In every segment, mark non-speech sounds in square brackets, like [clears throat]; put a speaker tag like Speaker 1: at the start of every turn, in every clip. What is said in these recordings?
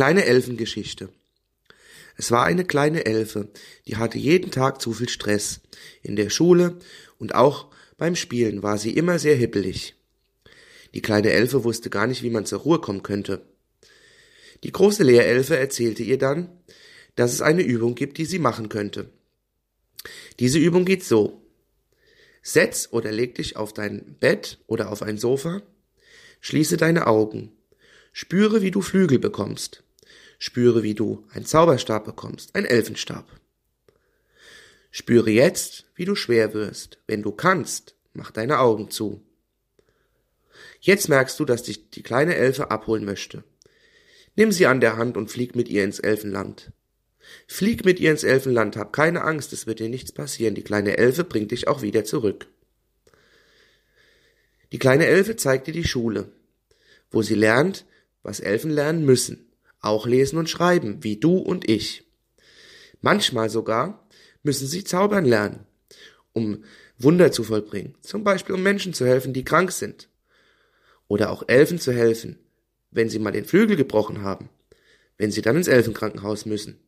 Speaker 1: kleine Elfengeschichte. Es war eine kleine Elfe, die hatte jeden Tag zu viel Stress. In der Schule und auch beim Spielen war sie immer sehr hippelig. Die kleine Elfe wusste gar nicht, wie man zur Ruhe kommen könnte. Die große Lehrelfe erzählte ihr dann, dass es eine Übung gibt, die sie machen könnte. Diese Übung geht so. Setz oder leg dich auf dein Bett oder auf ein Sofa, schließe deine Augen, spüre, wie du Flügel bekommst, spüre, wie du einen Zauberstab bekommst, ein Elfenstab. Spüre jetzt, wie du schwer wirst. Wenn du kannst, mach deine Augen zu. Jetzt merkst du, dass dich die kleine Elfe abholen möchte. Nimm sie an der Hand und flieg mit ihr ins Elfenland. Flieg mit ihr ins Elfenland, hab keine Angst, es wird dir nichts passieren, die kleine Elfe bringt dich auch wieder zurück. Die kleine Elfe zeigt dir die Schule, wo sie lernt, was Elfen lernen müssen, auch lesen und schreiben, wie du und ich. Manchmal sogar müssen sie zaubern lernen, um Wunder zu vollbringen, zum Beispiel um Menschen zu helfen, die krank sind, oder auch Elfen zu helfen, wenn sie mal den Flügel gebrochen haben, wenn sie dann ins Elfenkrankenhaus müssen.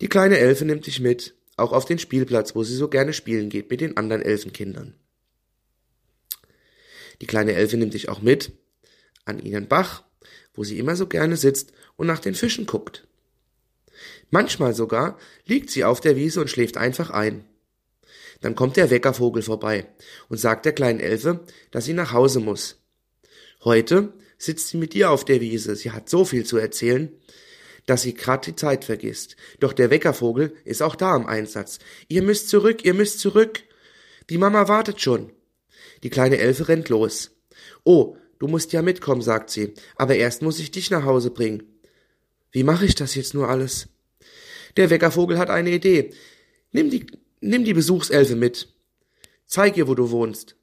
Speaker 1: Die kleine Elfe nimmt dich mit, auch auf den Spielplatz, wo sie so gerne spielen geht mit den anderen Elfenkindern. Die kleine Elfe nimmt dich auch mit an ihren Bach, wo sie immer so gerne sitzt und nach den Fischen guckt. Manchmal sogar liegt sie auf der Wiese und schläft einfach ein. Dann kommt der Weckervogel vorbei und sagt der kleinen Elfe, dass sie nach Hause muss. Heute sitzt sie mit ihr auf der Wiese. Sie hat so viel zu erzählen, dass sie grad die Zeit vergisst. Doch der Weckervogel ist auch da im Einsatz. Ihr müsst zurück, ihr müsst zurück. Die Mama wartet schon. Die kleine Elfe rennt los. Oh, du musst ja mitkommen, sagt sie, aber erst muss ich dich nach Hause bringen. Wie mache ich das jetzt nur alles? Der Weckervogel hat eine Idee. Nimm die, nimm die Besuchselfe mit. Zeig ihr, wo du wohnst.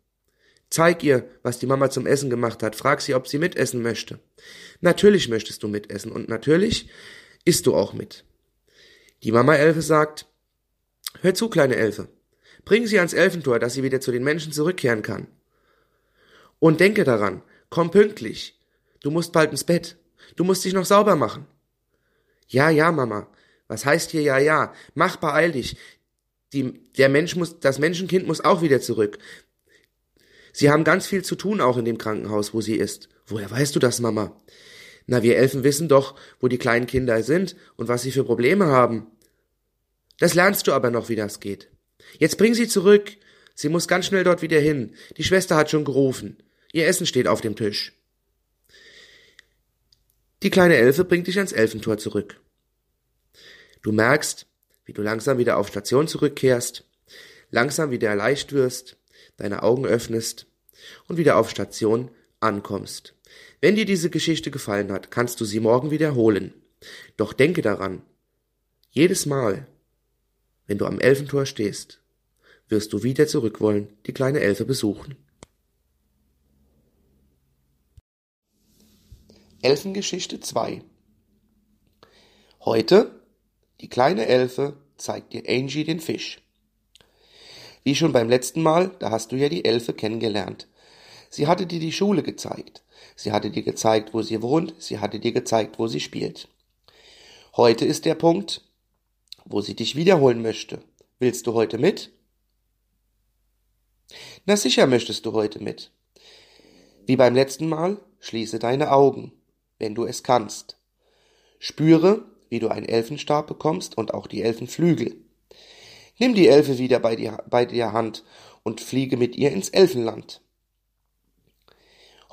Speaker 1: Zeig ihr, was die Mama zum Essen gemacht hat. Frag sie, ob sie mitessen möchte. Natürlich möchtest du mitessen und natürlich isst du auch mit. Die Mama Elfe sagt, hör zu, kleine Elfe. Bring sie ans Elfentor, dass sie wieder zu den Menschen zurückkehren kann. Und denke daran, komm pünktlich. Du musst bald ins Bett. Du musst dich noch sauber machen. Ja, ja, Mama. Was heißt hier ja, ja? Mach, beeil dich. Die, der Mensch muss, das Menschenkind muss auch wieder zurück. Sie haben ganz viel zu tun auch in dem Krankenhaus, wo sie ist. Woher weißt du das, Mama? Na, wir Elfen wissen doch, wo die kleinen Kinder sind und was sie für Probleme haben. Das lernst du aber noch, wie das geht. Jetzt bring sie zurück. Sie muss ganz schnell dort wieder hin. Die Schwester hat schon gerufen. Ihr Essen steht auf dem Tisch. Die kleine Elfe bringt dich ans Elfentor zurück. Du merkst, wie du langsam wieder auf Station zurückkehrst, langsam wieder leicht wirst, deine Augen öffnest und wieder auf Station ankommst. Wenn dir diese Geschichte gefallen hat, kannst du sie morgen wiederholen. Doch denke daran, jedes Mal, wenn du am Elfentor stehst, wirst du wieder zurück wollen, die kleine Elfe besuchen. Elfengeschichte 2 Heute, die kleine Elfe zeigt dir Angie den Fisch. Wie schon beim letzten Mal, da hast du ja die Elfe kennengelernt. Sie hatte dir die Schule gezeigt. Sie hatte dir gezeigt, wo sie wohnt. Sie hatte dir gezeigt, wo sie spielt. Heute ist der Punkt, wo sie dich wiederholen möchte. Willst du heute mit? Na sicher möchtest du heute mit. Wie beim letzten Mal, schließe deine Augen, wenn du es kannst. Spüre, wie du einen Elfenstab bekommst und auch die Elfenflügel. Nimm die Elfe wieder bei dir, bei dir Hand und fliege mit ihr ins Elfenland.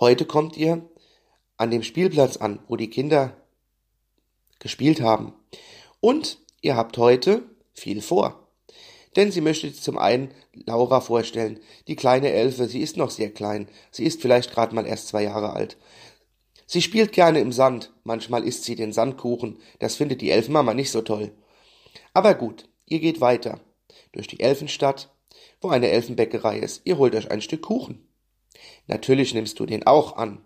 Speaker 1: Heute kommt ihr an dem Spielplatz an, wo die Kinder gespielt haben. Und ihr habt heute viel vor. Denn sie möchte zum einen Laura vorstellen, die kleine Elfe, sie ist noch sehr klein, sie ist vielleicht gerade mal erst zwei Jahre alt. Sie spielt gerne im Sand, manchmal isst sie den Sandkuchen, das findet die Elfenmama nicht so toll. Aber gut, ihr geht weiter durch die Elfenstadt, wo eine Elfenbäckerei ist. Ihr holt euch ein Stück Kuchen. Natürlich nimmst du den auch an.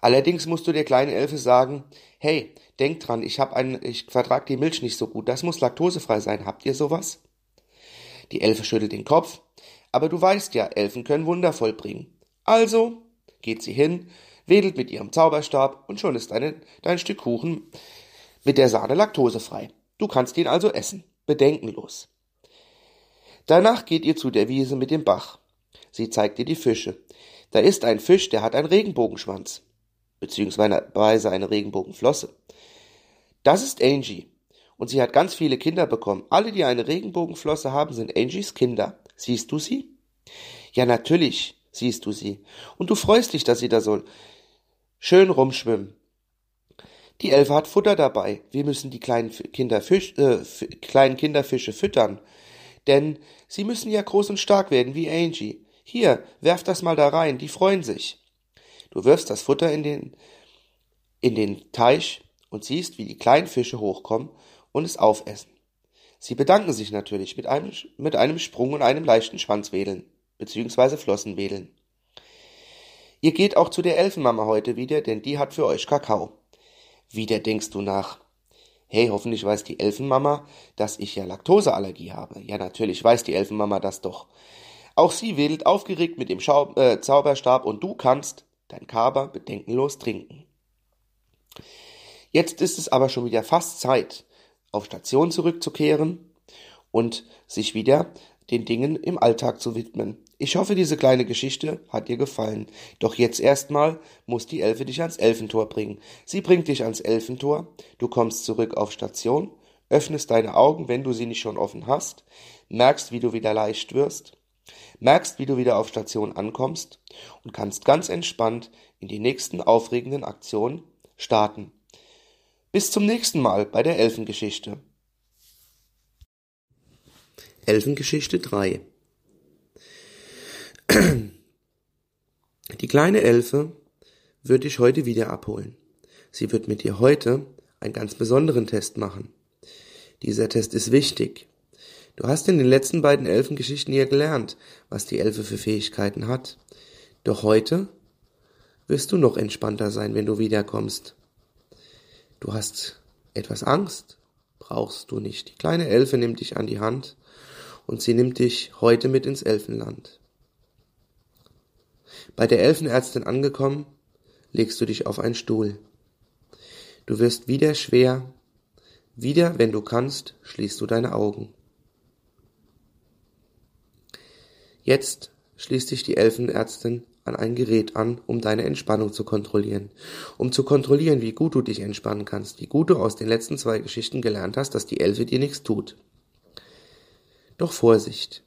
Speaker 1: Allerdings musst du der kleinen Elfe sagen, hey, denk dran, ich hab einen, ich vertrag die Milch nicht so gut, das muss laktosefrei sein. Habt ihr sowas? Die Elfe schüttelt den Kopf, aber du weißt ja, Elfen können Wunder vollbringen. Also geht sie hin, wedelt mit ihrem Zauberstab und schon ist deine, dein Stück Kuchen mit der Sahne laktosefrei. Du kannst ihn also essen, bedenkenlos. Danach geht ihr zu der Wiese mit dem Bach. Sie zeigt dir die Fische. Da ist ein Fisch, der hat einen Regenbogenschwanz, beziehungsweise eine Regenbogenflosse. Das ist Angie. Und sie hat ganz viele Kinder bekommen. Alle, die eine Regenbogenflosse haben, sind Angies Kinder. Siehst du sie? Ja, natürlich siehst du sie. Und du freust dich, dass sie da so schön rumschwimmen. Die Elfe hat Futter dabei. Wir müssen die kleinen, Kinderfisch, äh, kleinen Kinderfische füttern. Denn sie müssen ja groß und stark werden wie Angie. Hier, werf das mal da rein, die freuen sich. Du wirfst das Futter in den, in den Teich und siehst, wie die kleinen Fische hochkommen und es aufessen. Sie bedanken sich natürlich mit einem, mit einem Sprung und einem leichten Schwanzwedeln, beziehungsweise Flossenwedeln. Ihr geht auch zu der Elfenmama heute wieder, denn die hat für euch Kakao. Wieder denkst du nach. Hey, hoffentlich weiß die Elfenmama, dass ich ja Laktoseallergie habe. Ja, natürlich weiß die Elfenmama das doch. Auch sie wedelt aufgeregt mit dem Schau äh, Zauberstab und du kannst dein Kaber bedenkenlos trinken. Jetzt ist es aber schon wieder fast Zeit, auf Station zurückzukehren und sich wieder den Dingen im Alltag zu widmen. Ich hoffe, diese kleine Geschichte hat dir gefallen. Doch jetzt erstmal muss die Elfe dich ans Elfentor bringen. Sie bringt dich ans Elfentor, du kommst zurück auf Station, öffnest deine Augen, wenn du sie nicht schon offen hast, merkst, wie du wieder leicht wirst, merkst, wie du wieder auf Station ankommst und kannst ganz entspannt in die nächsten aufregenden Aktionen starten. Bis zum nächsten Mal bei der Elfengeschichte. Elfengeschichte 3 Die kleine Elfe wird dich heute wieder abholen. Sie wird mit dir heute einen ganz besonderen Test machen. Dieser Test ist wichtig. Du hast in den letzten beiden Elfengeschichten ja gelernt, was die Elfe für Fähigkeiten hat. Doch heute wirst du noch entspannter sein, wenn du wiederkommst. Du hast etwas Angst, brauchst du nicht. Die kleine Elfe nimmt dich an die Hand und sie nimmt dich heute mit ins Elfenland. Bei der Elfenärztin angekommen, legst du dich auf einen Stuhl. Du wirst wieder schwer, wieder, wenn du kannst, schließt du deine Augen. Jetzt schließt dich die Elfenärztin an ein Gerät an, um deine Entspannung zu kontrollieren. Um zu kontrollieren, wie gut du dich entspannen kannst, wie gut du aus den letzten zwei Geschichten gelernt hast, dass die Elfe dir nichts tut. Doch Vorsicht!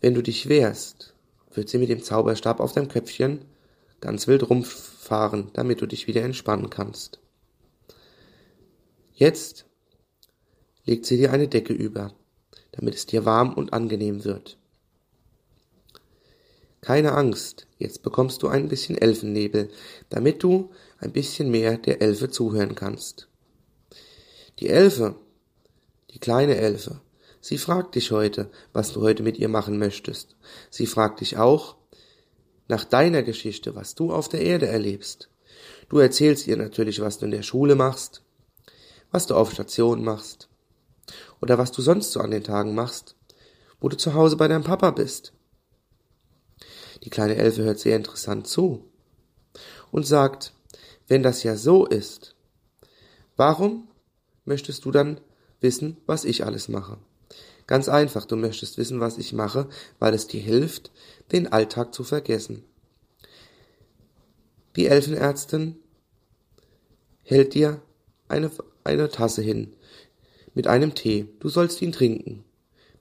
Speaker 1: Wenn du dich wehrst, wird sie mit dem Zauberstab auf deinem Köpfchen ganz wild rumfahren, damit du dich wieder entspannen kannst. Jetzt legt sie dir eine Decke über, damit es dir warm und angenehm wird. Keine Angst, jetzt bekommst du ein bisschen Elfennebel, damit du ein bisschen mehr der Elfe zuhören kannst. Die Elfe, die kleine Elfe, sie fragt dich heute, was du heute mit ihr machen möchtest. Sie fragt dich auch nach deiner Geschichte, was du auf der Erde erlebst. Du erzählst ihr natürlich, was du in der Schule machst, was du auf Station machst oder was du sonst so an den Tagen machst, wo du zu Hause bei deinem Papa bist. Die kleine Elfe hört sehr interessant zu und sagt, wenn das ja so ist, warum möchtest du dann wissen, was ich alles mache? Ganz einfach, du möchtest wissen, was ich mache, weil es dir hilft, den Alltag zu vergessen. Die Elfenärztin hält dir eine, eine Tasse hin mit einem Tee. Du sollst ihn trinken.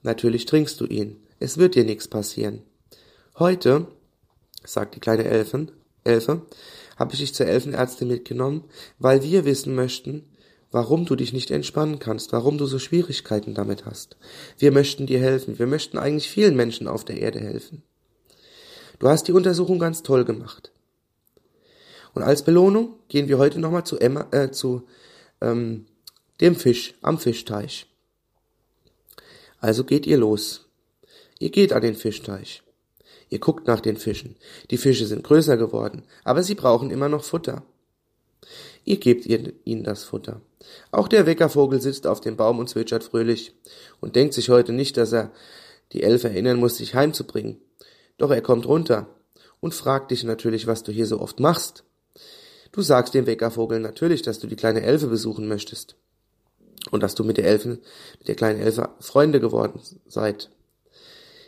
Speaker 1: Natürlich trinkst du ihn. Es wird dir nichts passieren. Heute, sagt die kleine Elfen, Elfe, habe ich dich zur Elfenärztin mitgenommen, weil wir wissen möchten, warum du dich nicht entspannen kannst, warum du so Schwierigkeiten damit hast. Wir möchten dir helfen, wir möchten eigentlich vielen Menschen auf der Erde helfen. Du hast die Untersuchung ganz toll gemacht. Und als Belohnung gehen wir heute nochmal zu Emma, äh, zu ähm, dem Fisch am Fischteich. Also geht ihr los. Ihr geht an den Fischteich. Ihr guckt nach den Fischen. Die Fische sind größer geworden, aber sie brauchen immer noch Futter. Ihr gebt ihnen das Futter. Auch der Weckervogel sitzt auf dem Baum und zwitschert fröhlich und denkt sich heute nicht, dass er die Elf erinnern muss, sich heimzubringen. Doch er kommt runter und fragt dich natürlich, was du hier so oft machst. Du sagst dem Weckervogel natürlich, dass du die kleine Elfe besuchen möchtest und dass du mit der Elfen, mit der kleinen Elfe Freunde geworden seid.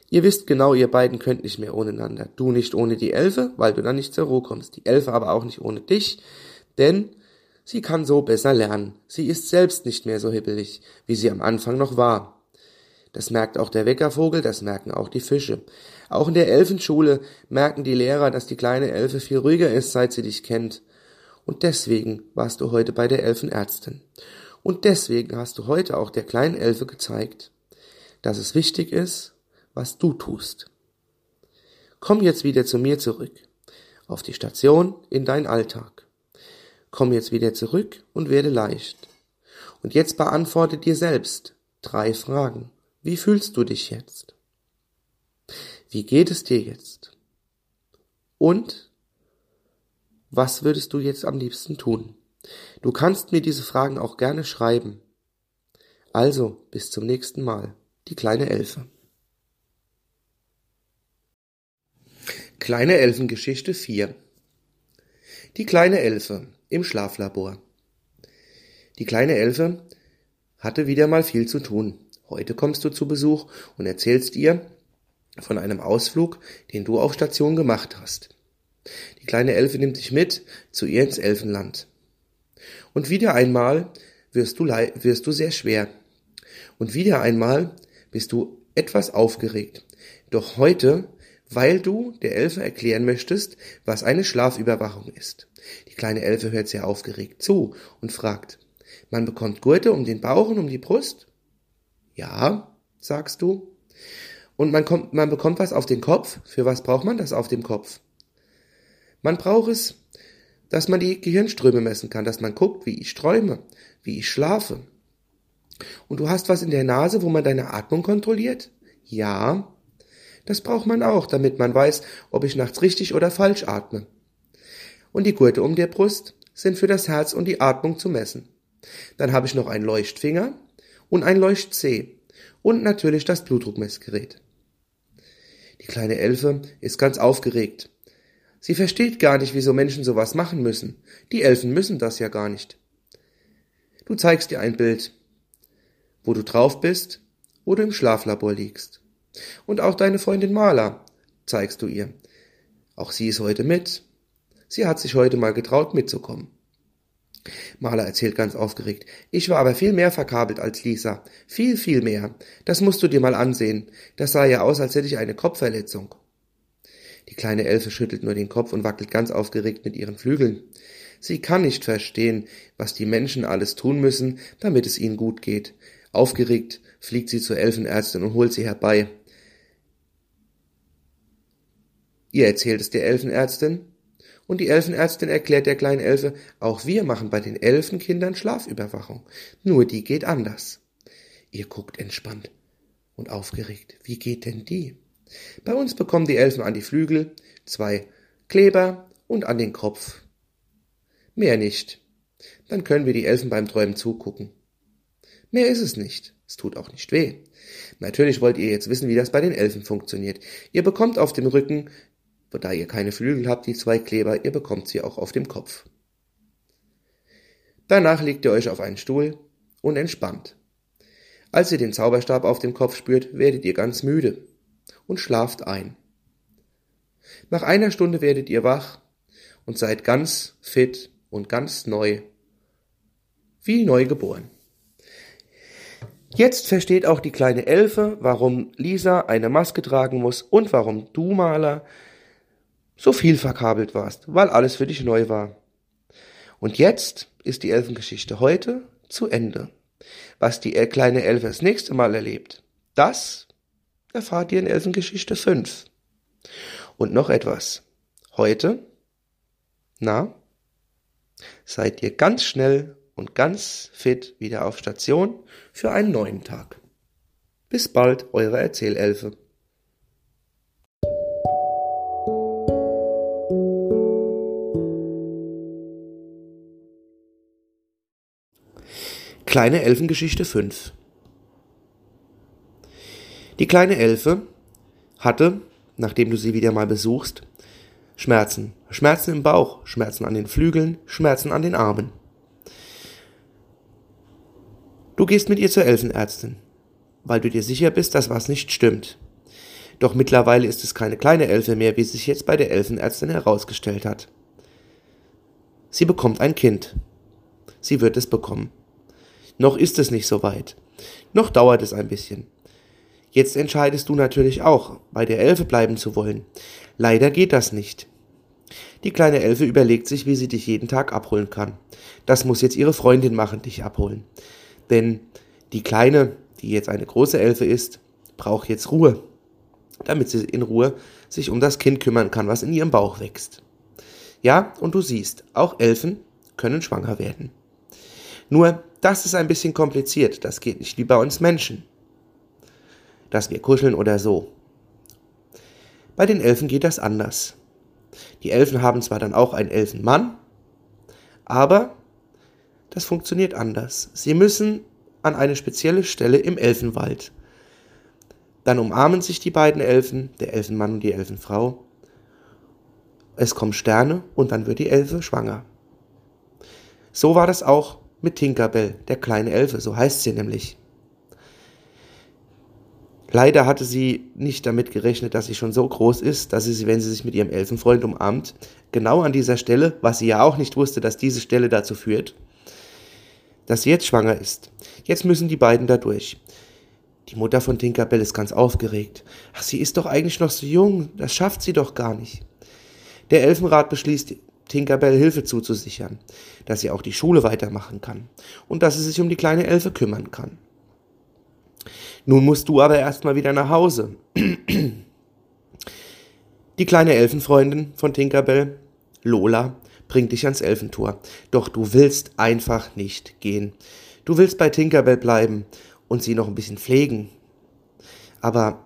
Speaker 1: Ihr wisst genau, ihr beiden könnt nicht mehr ohneinander. Du nicht ohne die Elfe, weil du dann nicht zur Ruhe kommst. Die Elfe aber auch nicht ohne dich, denn sie kann so besser lernen. Sie ist selbst nicht mehr so hibbelig, wie sie am Anfang noch war. Das merkt auch der Weckervogel, das merken auch die Fische. Auch in der Elfenschule merken die Lehrer, dass die kleine Elfe viel ruhiger ist, seit sie dich kennt. Und deswegen warst du heute bei der Elfenärztin. Und deswegen hast du heute auch der kleinen Elfe gezeigt, dass es wichtig ist, was du tust. Komm jetzt wieder zu mir zurück, auf die Station, in deinen Alltag. Komm jetzt wieder zurück und werde leicht. Und jetzt beantworte dir selbst drei Fragen. Wie fühlst du dich jetzt? Wie geht es dir jetzt? Und was würdest du jetzt am liebsten tun? Du kannst mir diese Fragen auch gerne schreiben. Also, bis zum nächsten Mal. Die kleine Elfe. Kleine Elfengeschichte 4 Die kleine Elfe im Schlaflabor. Die kleine Elfe hatte wieder mal viel zu tun. Heute kommst du zu Besuch und erzählst ihr von einem Ausflug, den du auf Station gemacht hast. Die kleine Elfe nimmt dich mit zu ihr ins Elfenland. Und wieder einmal wirst du, wirst du sehr schwer. Und wieder einmal bist du etwas aufgeregt. Doch heute weil du der Elfe erklären möchtest, was eine Schlafüberwachung ist. Die kleine Elfe hört sehr aufgeregt zu und fragt, man bekommt Gurte um den Bauch und um die Brust? Ja, sagst du. Und man, kommt, man bekommt was auf den Kopf? Für was braucht man das auf dem Kopf? Man braucht es, dass man die Gehirnströme messen kann, dass man guckt, wie ich träume, wie ich schlafe. Und du hast was in der Nase, wo man deine Atmung kontrolliert? Ja. Das braucht man auch, damit man weiß, ob ich nachts richtig oder falsch atme. Und die Gurte um der Brust sind für das Herz und die Atmung zu messen. Dann habe ich noch einen Leuchtfinger und ein Leuchtzeh und natürlich das Blutdruckmessgerät. Die kleine Elfe ist ganz aufgeregt. Sie versteht gar nicht, wieso Menschen sowas machen müssen. Die Elfen müssen das ja gar nicht. Du zeigst ihr ein Bild, wo du drauf bist, wo du im Schlaflabor liegst. Und auch deine Freundin Marla zeigst du ihr. Auch sie ist heute mit. Sie hat sich heute mal getraut mitzukommen. Marla erzählt ganz aufgeregt. Ich war aber viel mehr verkabelt als Lisa. Viel, viel mehr. Das musst du dir mal ansehen. Das sah ja aus, als hätte ich eine Kopfverletzung. Die kleine Elfe schüttelt nur den Kopf und wackelt ganz aufgeregt mit ihren Flügeln. Sie kann nicht verstehen, was die Menschen alles tun müssen, damit es ihnen gut geht. Aufgeregt fliegt sie zur Elfenärztin und holt sie herbei. Ihr erzählt es der Elfenärztin, und die Elfenärztin erklärt der kleinen Elfe, auch wir machen bei den Elfenkindern Schlafüberwachung, nur die geht anders. Ihr guckt entspannt und aufgeregt. Wie geht denn die? Bei uns bekommen die Elfen an die Flügel zwei Kleber und an den Kopf. Mehr nicht. Dann können wir die Elfen beim Träumen zugucken. Mehr ist es nicht. Es tut auch nicht weh. Natürlich wollt ihr jetzt wissen, wie das bei den Elfen funktioniert. Ihr bekommt auf dem Rücken da ihr keine Flügel habt, die zwei Kleber, ihr bekommt sie auch auf dem Kopf. Danach legt ihr euch auf einen Stuhl und entspannt. Als ihr den Zauberstab auf dem Kopf spürt, werdet ihr ganz müde und schlaft ein. Nach einer Stunde werdet ihr wach und seid ganz fit und ganz neu, wie neu geboren. Jetzt versteht auch die kleine Elfe, warum Lisa eine Maske tragen muss und warum du, Maler, so viel verkabelt warst, weil alles für dich neu war. Und jetzt ist die Elfengeschichte heute zu Ende. Was die kleine Elfe das nächste Mal erlebt, das erfahrt ihr in Elfengeschichte 5. Und noch etwas. Heute, na, seid ihr ganz schnell und ganz fit wieder auf Station für einen neuen Tag. Bis bald, eure Erzählelfe. Kleine Elfengeschichte 5 Die kleine Elfe hatte, nachdem du sie wieder mal besuchst, Schmerzen. Schmerzen im Bauch, Schmerzen an den Flügeln, Schmerzen an den Armen. Du gehst mit ihr zur Elfenärztin, weil du dir sicher bist, dass was nicht stimmt. Doch mittlerweile ist es keine kleine Elfe mehr, wie sich jetzt bei der Elfenärztin herausgestellt hat. Sie bekommt ein Kind. Sie wird es bekommen. Noch ist es nicht so weit. Noch dauert es ein bisschen. Jetzt entscheidest du natürlich auch, bei der Elfe bleiben zu wollen. Leider geht das nicht. Die kleine Elfe überlegt sich, wie sie dich jeden Tag abholen kann. Das muss jetzt ihre Freundin machen, dich abholen. Denn die Kleine, die jetzt eine große Elfe ist, braucht jetzt Ruhe, damit sie in Ruhe sich um das Kind kümmern kann, was in ihrem Bauch wächst. Ja, und du siehst, auch Elfen können schwanger werden. Nur, das ist ein bisschen kompliziert, das geht nicht wie bei uns Menschen. Dass wir kuscheln oder so. Bei den Elfen geht das anders. Die Elfen haben zwar dann auch einen Elfenmann, aber das funktioniert anders. Sie müssen an eine spezielle Stelle im Elfenwald. Dann umarmen sich die beiden Elfen, der Elfenmann und die Elfenfrau. Es kommen Sterne und dann wird die Elfe schwanger. So war das auch mit Tinkerbell, der kleine Elfe, so heißt sie nämlich. Leider hatte sie nicht damit gerechnet, dass sie schon so groß ist, dass sie, wenn sie sich mit ihrem Elfenfreund umarmt, genau an dieser Stelle, was sie ja auch nicht wusste, dass diese Stelle dazu führt, dass sie jetzt schwanger ist. Jetzt müssen die beiden da durch. Die Mutter von Tinkerbell ist ganz aufgeregt. Ach, sie ist doch eigentlich noch so jung, das schafft sie doch gar nicht. Der Elfenrat beschließt, Tinkerbell Hilfe zuzusichern, dass sie auch die Schule weitermachen kann und dass sie sich um die kleine Elfe kümmern kann. Nun musst du aber erstmal wieder nach Hause. Die kleine Elfenfreundin von Tinkerbell, Lola, bringt dich ans Elfentor. Doch du willst einfach nicht gehen. Du willst bei Tinkerbell bleiben und sie noch ein bisschen pflegen. Aber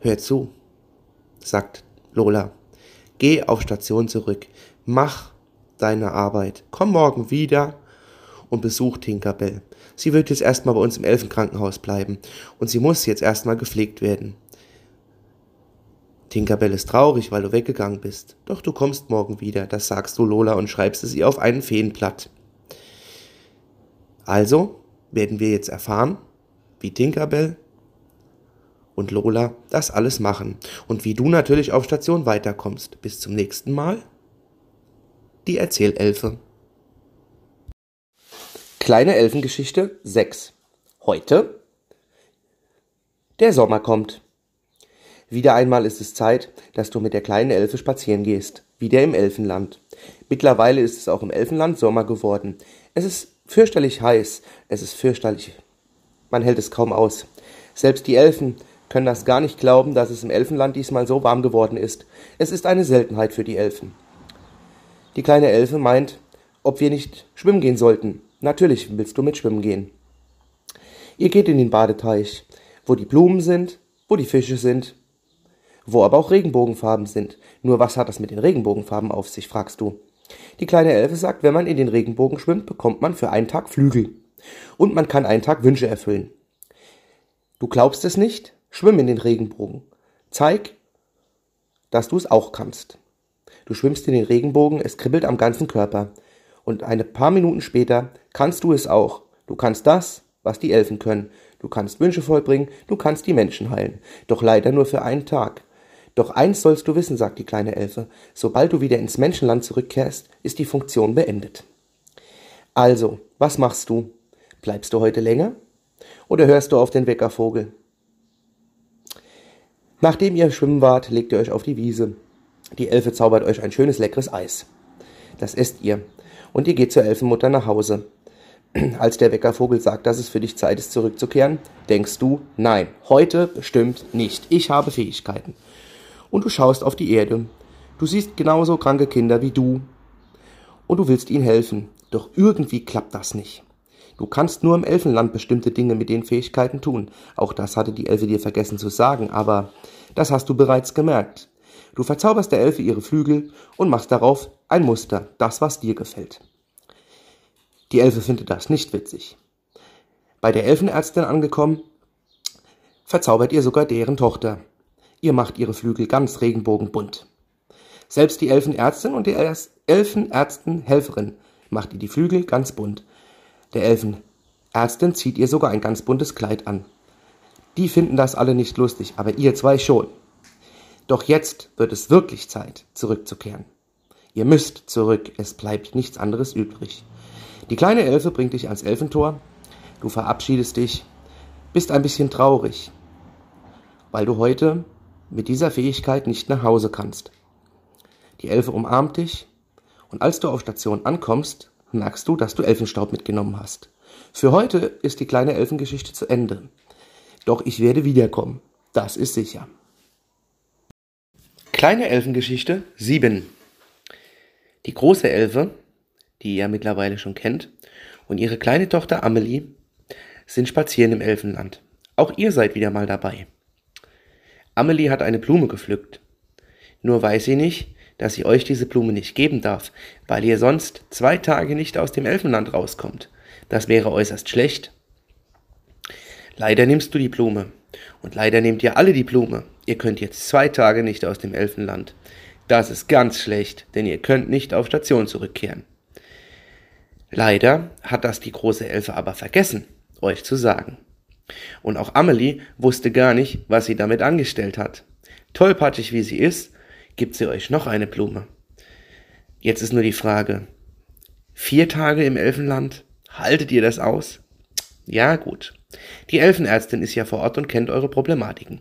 Speaker 1: hör zu, sagt Lola. Geh auf Station zurück. Mach deine Arbeit. Komm morgen wieder und besuch Tinkerbell. Sie wird jetzt erstmal bei uns im Elfenkrankenhaus bleiben und sie muss jetzt erstmal gepflegt werden. Tinkerbell ist traurig, weil du weggegangen bist. Doch du kommst morgen wieder, das sagst du Lola und schreibst es ihr auf einen Feenblatt. Also werden wir jetzt erfahren, wie Tinkerbell und Lola das alles machen und wie du natürlich auf Station weiterkommst. Bis zum nächsten Mal. Die Erzählelfe. Kleine Elfengeschichte 6. Heute der Sommer kommt. Wieder einmal ist es Zeit, dass du mit der kleinen Elfe spazieren gehst. Wieder im Elfenland. Mittlerweile ist es auch im Elfenland Sommer geworden. Es ist fürchterlich heiß. Es ist fürchterlich. Man hält es kaum aus. Selbst die Elfen können das gar nicht glauben, dass es im Elfenland diesmal so warm geworden ist. Es ist eine Seltenheit für die Elfen. Die kleine Elfe meint, ob wir nicht schwimmen gehen sollten. Natürlich willst du mit schwimmen gehen. Ihr geht in den Badeteich, wo die Blumen sind, wo die Fische sind, wo aber auch Regenbogenfarben sind. Nur was hat das mit den Regenbogenfarben auf sich, fragst du. Die kleine Elfe sagt, wenn man in den Regenbogen schwimmt, bekommt man für einen Tag Flügel. Und man kann einen Tag Wünsche erfüllen. Du glaubst es nicht? Schwimm in den Regenbogen. Zeig, dass du es auch kannst. Du schwimmst in den Regenbogen, es kribbelt am ganzen Körper. Und eine paar Minuten später kannst du es auch. Du kannst das, was die Elfen können. Du kannst Wünsche vollbringen, du kannst die Menschen heilen. Doch leider nur für einen Tag. Doch eins sollst du wissen, sagt die kleine Elfe, sobald du wieder ins Menschenland zurückkehrst, ist die Funktion beendet. Also, was machst du? Bleibst du heute länger? Oder hörst du auf den Weckervogel? Nachdem ihr schwimmen wart, legt ihr euch auf die Wiese. Die Elfe zaubert euch ein schönes leckeres Eis. Das esst ihr. Und ihr geht zur Elfenmutter nach Hause. [clears throat] Als der Weckervogel sagt, dass es für dich Zeit ist, zurückzukehren, denkst du, nein, heute bestimmt nicht. Ich habe Fähigkeiten und du schaust auf die Erde. Du siehst genauso kranke Kinder wie du und du willst ihnen helfen. Doch irgendwie klappt das nicht. Du kannst nur im Elfenland bestimmte Dinge mit den Fähigkeiten tun. Auch das hatte die Elfe dir vergessen zu sagen, aber das hast du bereits gemerkt. Du verzauberst der Elfe ihre Flügel und machst darauf ein Muster, das was dir gefällt. Die Elfe findet das nicht witzig. Bei der Elfenärztin angekommen, verzaubert ihr sogar deren Tochter. Ihr macht ihre Flügel ganz regenbogenbunt. Selbst die Elfenärztin und die Elfenärztenhelferin macht ihr die Flügel ganz bunt. Der Elfenärztin zieht ihr sogar ein ganz buntes Kleid an. Die finden das alle nicht lustig, aber ihr zwei schon. Doch jetzt wird es wirklich Zeit, zurückzukehren. Ihr müsst zurück, es bleibt nichts anderes übrig. Die kleine Elfe bringt dich ans Elfentor, du verabschiedest dich, bist ein bisschen traurig, weil du heute mit dieser Fähigkeit nicht nach Hause kannst. Die Elfe umarmt dich und als du auf Station ankommst, merkst du, dass du Elfenstaub mitgenommen hast. Für heute ist die kleine Elfengeschichte zu Ende. Doch ich werde wiederkommen. Das ist sicher. Kleine Elfengeschichte 7. Die große Elfe, die ihr mittlerweile schon kennt, und ihre kleine Tochter Amelie sind spazieren im Elfenland. Auch ihr seid wieder mal dabei. Amelie hat eine Blume gepflückt. Nur weiß sie nicht, dass sie euch diese Blume nicht geben darf, weil ihr sonst zwei Tage nicht aus dem Elfenland rauskommt. Das wäre äußerst schlecht. Leider nimmst du die Blume. Und leider nehmt ihr alle die Blume. Ihr könnt jetzt zwei Tage nicht aus dem Elfenland. Das ist ganz schlecht, denn ihr könnt nicht auf Station zurückkehren. Leider hat das die große Elfe aber vergessen, euch zu sagen. Und auch Amelie wusste gar nicht, was sie damit angestellt hat. Tollpatschig wie sie ist, gibt sie euch noch eine Blume. Jetzt ist nur die Frage, vier Tage im Elfenland, haltet ihr das aus? Ja, gut. Die Elfenärztin ist ja vor Ort und kennt eure Problematiken.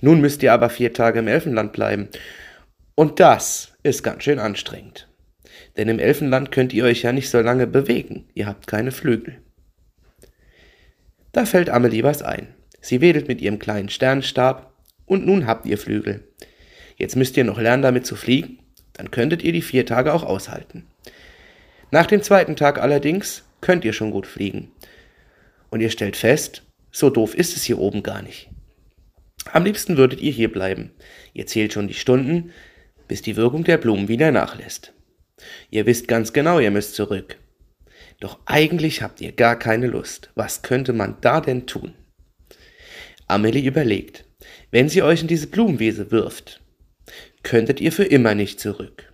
Speaker 1: Nun müsst ihr aber vier Tage im Elfenland bleiben. Und das ist ganz schön anstrengend. Denn im Elfenland könnt ihr euch ja nicht so lange bewegen. Ihr habt keine Flügel. Da fällt Amelie was ein. Sie wedelt mit ihrem kleinen Sternenstab und nun habt ihr Flügel. Jetzt müsst ihr noch lernen, damit zu fliegen, dann könntet ihr die vier Tage auch aushalten. Nach dem zweiten Tag allerdings könnt ihr schon gut fliegen. Und ihr stellt fest, so doof ist es hier oben gar nicht. Am liebsten würdet ihr hier bleiben. Ihr zählt schon die Stunden, bis die Wirkung der Blumen wieder nachlässt. Ihr wisst ganz genau, ihr müsst zurück. Doch eigentlich habt ihr gar keine Lust. Was könnte man da denn tun? Amelie überlegt, wenn sie euch in diese Blumenwiese wirft, könntet ihr für immer nicht zurück.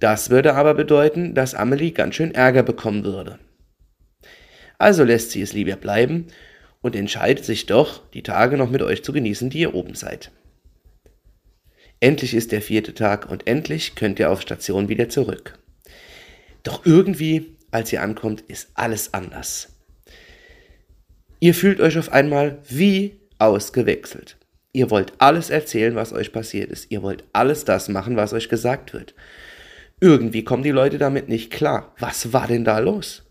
Speaker 1: Das würde aber bedeuten, dass Amelie ganz schön Ärger bekommen würde. Also lässt sie es lieber bleiben und entscheidet sich doch, die Tage noch mit euch zu genießen, die ihr oben seid. Endlich ist der vierte Tag und endlich könnt ihr auf Station wieder zurück. Doch irgendwie als ihr ankommt, ist alles anders. Ihr fühlt euch auf einmal wie ausgewechselt. Ihr wollt alles erzählen, was euch passiert ist. Ihr wollt alles das machen, was euch gesagt wird. Irgendwie kommen die Leute damit nicht klar. Was war denn da los?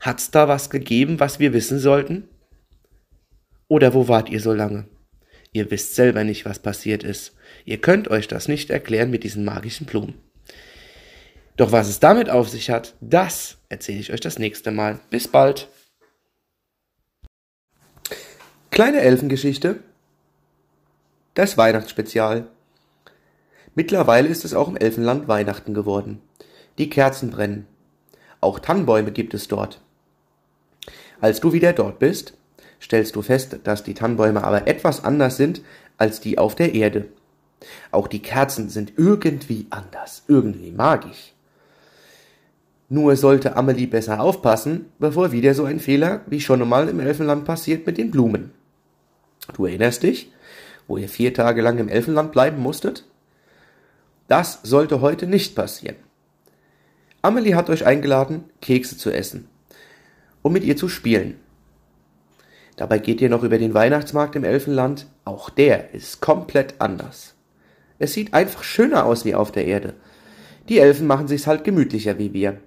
Speaker 1: Hat's da was gegeben, was wir wissen sollten? Oder wo wart ihr so lange? Ihr wisst selber nicht, was passiert ist. Ihr könnt euch das nicht erklären mit diesen magischen Blumen. Doch was es damit auf sich hat, das erzähle ich euch das nächste Mal. Bis bald. Kleine Elfengeschichte. Das Weihnachtsspezial. Mittlerweile ist es auch im Elfenland Weihnachten geworden. Die Kerzen brennen. Auch Tannenbäume gibt es dort. Als du wieder dort bist, stellst du fest, dass die Tannenbäume aber etwas anders sind als die auf der Erde. Auch die Kerzen sind irgendwie anders, irgendwie magisch. Nur sollte Amelie besser aufpassen, bevor wieder so ein Fehler wie schon einmal im Elfenland passiert mit den Blumen. Du erinnerst dich, wo ihr vier Tage lang im Elfenland bleiben musstet? Das sollte heute nicht passieren. Amelie hat euch eingeladen, Kekse zu essen und mit ihr zu spielen. Dabei geht ihr noch über den Weihnachtsmarkt im Elfenland. Auch der ist komplett anders. Es sieht einfach schöner aus wie auf der Erde. Die Elfen machen sich's halt gemütlicher wie wir.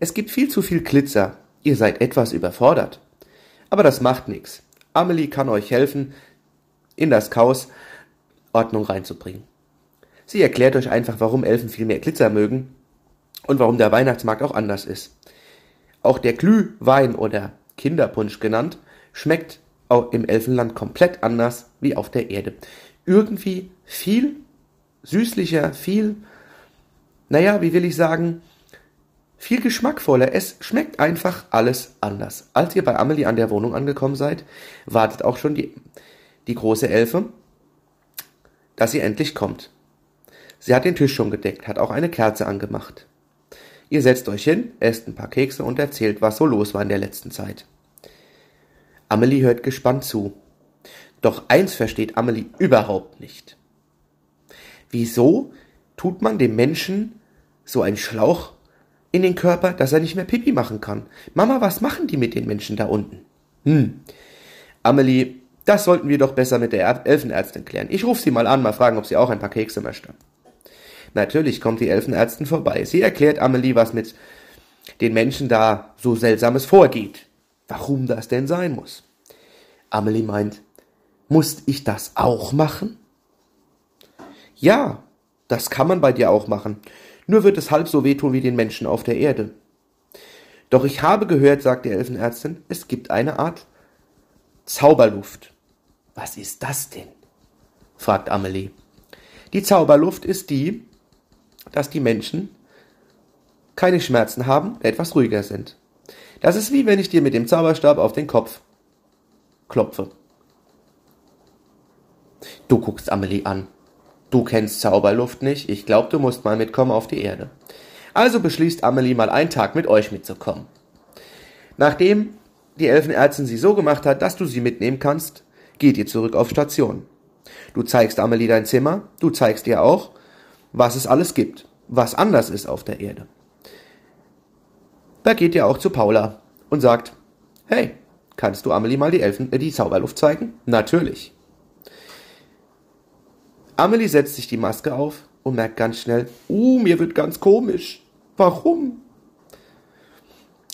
Speaker 1: Es gibt viel zu viel Glitzer. Ihr seid etwas überfordert. Aber das macht nichts. Amelie kann euch helfen, in das Chaos Ordnung reinzubringen. Sie erklärt euch einfach, warum Elfen viel mehr Glitzer mögen und warum der Weihnachtsmarkt auch anders ist. Auch der Glühwein oder Kinderpunsch genannt, schmeckt auch im Elfenland komplett anders wie auf der Erde. Irgendwie viel süßlicher, viel, naja, wie will ich sagen, viel geschmackvoller. Es schmeckt einfach alles anders. Als ihr bei Amelie an der Wohnung angekommen seid, wartet auch schon die, die große Elfe, dass sie endlich kommt. Sie hat den Tisch schon gedeckt, hat auch eine Kerze angemacht. Ihr setzt euch hin, esst ein paar Kekse und erzählt, was so los war in der letzten Zeit. Amelie hört gespannt zu. Doch eins versteht Amelie überhaupt nicht. Wieso tut man dem Menschen so einen Schlauch in den Körper, dass er nicht mehr Pipi machen kann? Mama, was machen die mit den Menschen da unten? Hm. Amelie, das sollten wir doch besser mit der Elfenärztin klären. Ich rufe sie mal an, mal fragen, ob sie auch ein paar Kekse möchte. Natürlich kommt die Elfenärztin vorbei. Sie erklärt Amelie, was mit den Menschen da so Seltsames vorgeht. Warum das denn sein muss. Amelie meint, muss ich das auch machen? Ja, das kann man bei dir auch machen. Nur wird es halb so wehtun wie den Menschen auf der Erde. Doch ich habe gehört, sagt die Elfenärztin, es gibt eine Art Zauberluft. Was ist das denn? fragt Amelie. Die Zauberluft ist die, dass die Menschen keine Schmerzen haben, etwas ruhiger sind. Das ist wie wenn ich dir mit dem Zauberstab auf den Kopf klopfe. Du guckst Amelie an. Du kennst Zauberluft nicht, ich glaub, du musst mal mitkommen auf die Erde. Also beschließt Amelie mal einen Tag mit euch mitzukommen. Nachdem die Elfenärztin sie so gemacht hat, dass du sie mitnehmen kannst, geht ihr zurück auf Station. Du zeigst Amelie dein Zimmer, du zeigst ihr auch, was es alles gibt, was anders ist auf der Erde. Da geht ihr auch zu Paula und sagt, hey, kannst du Amelie mal die Elfen, äh, die Zauberluft zeigen? Natürlich. Amelie setzt sich die Maske auf und merkt ganz schnell, uh, mir wird ganz komisch. Warum?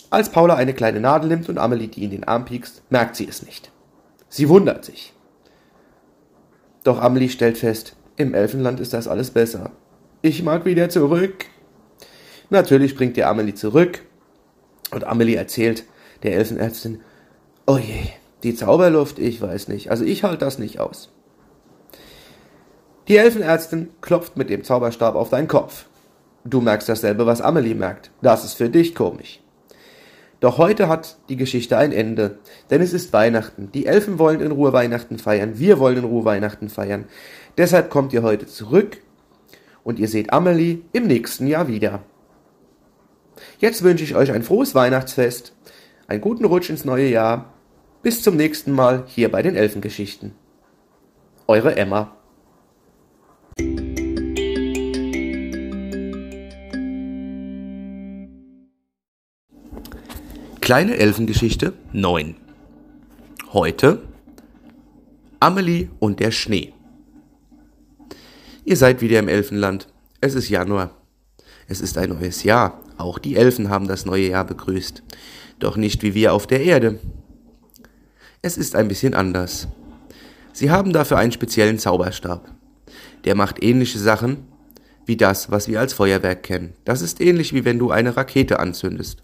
Speaker 1: Als Paula eine kleine Nadel nimmt und Amelie die in den Arm piekst, merkt sie es nicht. Sie wundert sich. Doch Amelie stellt fest, im Elfenland ist das alles besser. Ich mag wieder zurück. Natürlich bringt ihr Amelie zurück und Amelie erzählt der Elfenärztin, oh je, die Zauberluft, ich weiß nicht, also ich halte das nicht aus. Die Elfenärztin klopft mit dem Zauberstab auf deinen Kopf. Du merkst dasselbe, was Amelie merkt. Das ist für dich komisch. Doch heute hat die Geschichte ein Ende, denn es ist Weihnachten. Die Elfen wollen in Ruhe Weihnachten feiern, wir wollen in Ruhe Weihnachten feiern. Deshalb kommt ihr heute zurück und ihr seht Amelie im nächsten Jahr wieder. Jetzt wünsche ich euch ein frohes Weihnachtsfest, einen guten Rutsch ins neue Jahr. Bis zum nächsten Mal hier bei den Elfengeschichten. Eure Emma. Kleine Elfengeschichte 9. Heute Amelie und der Schnee. Ihr seid wieder im Elfenland. Es ist Januar. Es ist ein neues Jahr. Auch die Elfen haben das neue Jahr begrüßt. Doch nicht wie wir auf der Erde. Es ist ein bisschen anders. Sie haben dafür einen speziellen Zauberstab. Der macht ähnliche Sachen wie das, was wir als Feuerwerk kennen. Das ist ähnlich wie wenn du eine Rakete anzündest.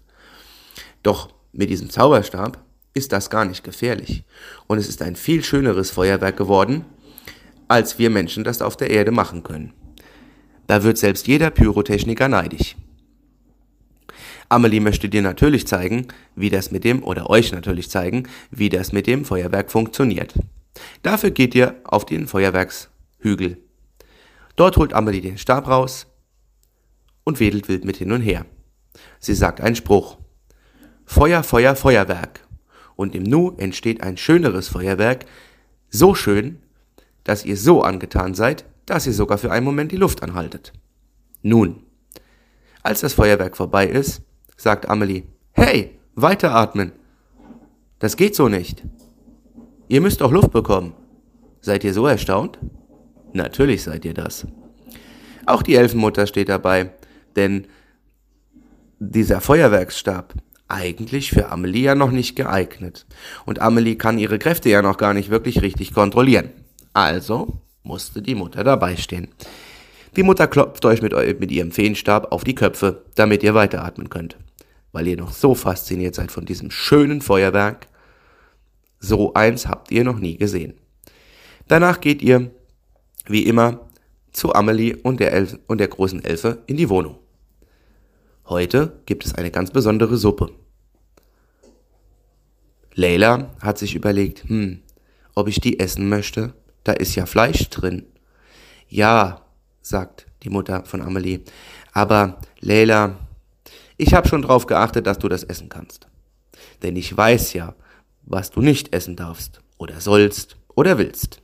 Speaker 1: Doch mit diesem Zauberstab ist das gar nicht gefährlich. Und es ist ein viel schöneres Feuerwerk geworden, als wir Menschen das auf der Erde machen können. Da wird selbst jeder Pyrotechniker neidisch. Amelie möchte dir natürlich zeigen, wie das mit dem, oder euch natürlich zeigen, wie das mit dem Feuerwerk funktioniert. Dafür geht ihr auf den Feuerwerkshügel. Dort holt Amelie den Stab raus und wedelt wild mit hin und her. Sie sagt einen Spruch. Feuer, Feuer, Feuerwerk. Und im Nu entsteht ein schöneres Feuerwerk, so schön, dass ihr so angetan seid, dass ihr sogar für einen Moment die Luft anhaltet. Nun, als das Feuerwerk vorbei ist, sagt Amelie, hey, weiteratmen. Das geht so nicht. Ihr müsst auch Luft bekommen. Seid ihr so erstaunt? Natürlich seid ihr das. Auch die Elfenmutter steht dabei, denn dieser Feuerwerksstab eigentlich für Amelie ja noch nicht geeignet. Und Amelie kann ihre Kräfte ja noch gar nicht wirklich richtig kontrollieren. Also musste die Mutter dabei stehen. Die Mutter klopft euch mit, mit ihrem Feenstab auf die Köpfe, damit ihr weiteratmen könnt. Weil ihr noch so fasziniert seid von diesem schönen Feuerwerk. So eins habt ihr noch nie gesehen. Danach geht ihr wie immer, zu Amelie und der, Elf und der großen Elfe in die Wohnung. Heute gibt es eine ganz besondere Suppe. Leila hat sich überlegt, hm, ob ich die essen möchte. Da ist ja Fleisch drin. Ja, sagt die Mutter von Amelie. Aber Leila, ich habe schon drauf geachtet, dass du das essen kannst. Denn ich weiß ja, was du nicht essen darfst oder sollst oder willst.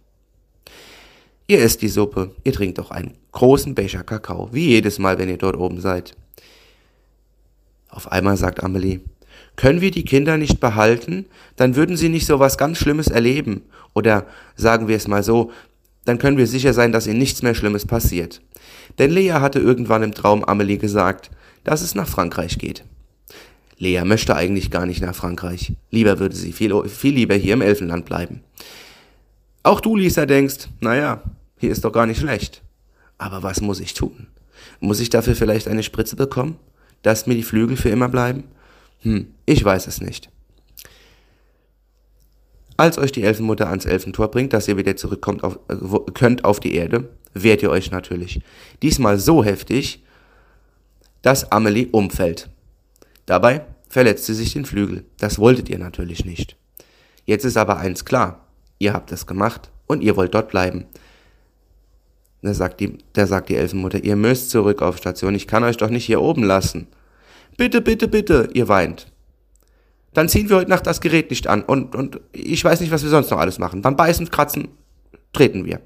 Speaker 1: Ihr esst die Suppe, ihr trinkt auch einen großen Becher Kakao, wie jedes Mal, wenn ihr dort oben seid. Auf einmal sagt Amelie, können wir die Kinder nicht behalten, dann würden sie nicht so was ganz Schlimmes erleben. Oder sagen wir es mal so, dann können wir sicher sein, dass ihnen nichts mehr Schlimmes passiert. Denn Lea hatte irgendwann im Traum Amelie gesagt, dass es nach Frankreich geht. Lea möchte eigentlich gar nicht nach Frankreich. Lieber würde sie viel, viel lieber hier im Elfenland bleiben. Auch du, Lisa, denkst, naja, hier ist doch gar nicht schlecht. Aber was muss ich tun? Muss ich dafür vielleicht eine Spritze bekommen? Dass mir die Flügel für immer bleiben? Hm, ich weiß es nicht. Als euch die Elfenmutter ans Elfentor bringt, dass ihr wieder zurückkommt auf, äh, könnt auf die Erde, wehrt ihr euch natürlich. Diesmal so heftig, dass Amelie umfällt. Dabei verletzt sie sich den Flügel. Das wolltet ihr natürlich nicht. Jetzt ist aber eins klar. Ihr habt es gemacht und ihr wollt dort bleiben. Da sagt die, da sagt die Elfenmutter, ihr müsst zurück auf Station, ich kann euch doch nicht hier oben lassen. Bitte, bitte, bitte, ihr weint. Dann ziehen wir heute Nacht das Gerät nicht an und, und ich weiß nicht, was wir sonst noch alles machen. Dann beißen, kratzen, treten wir.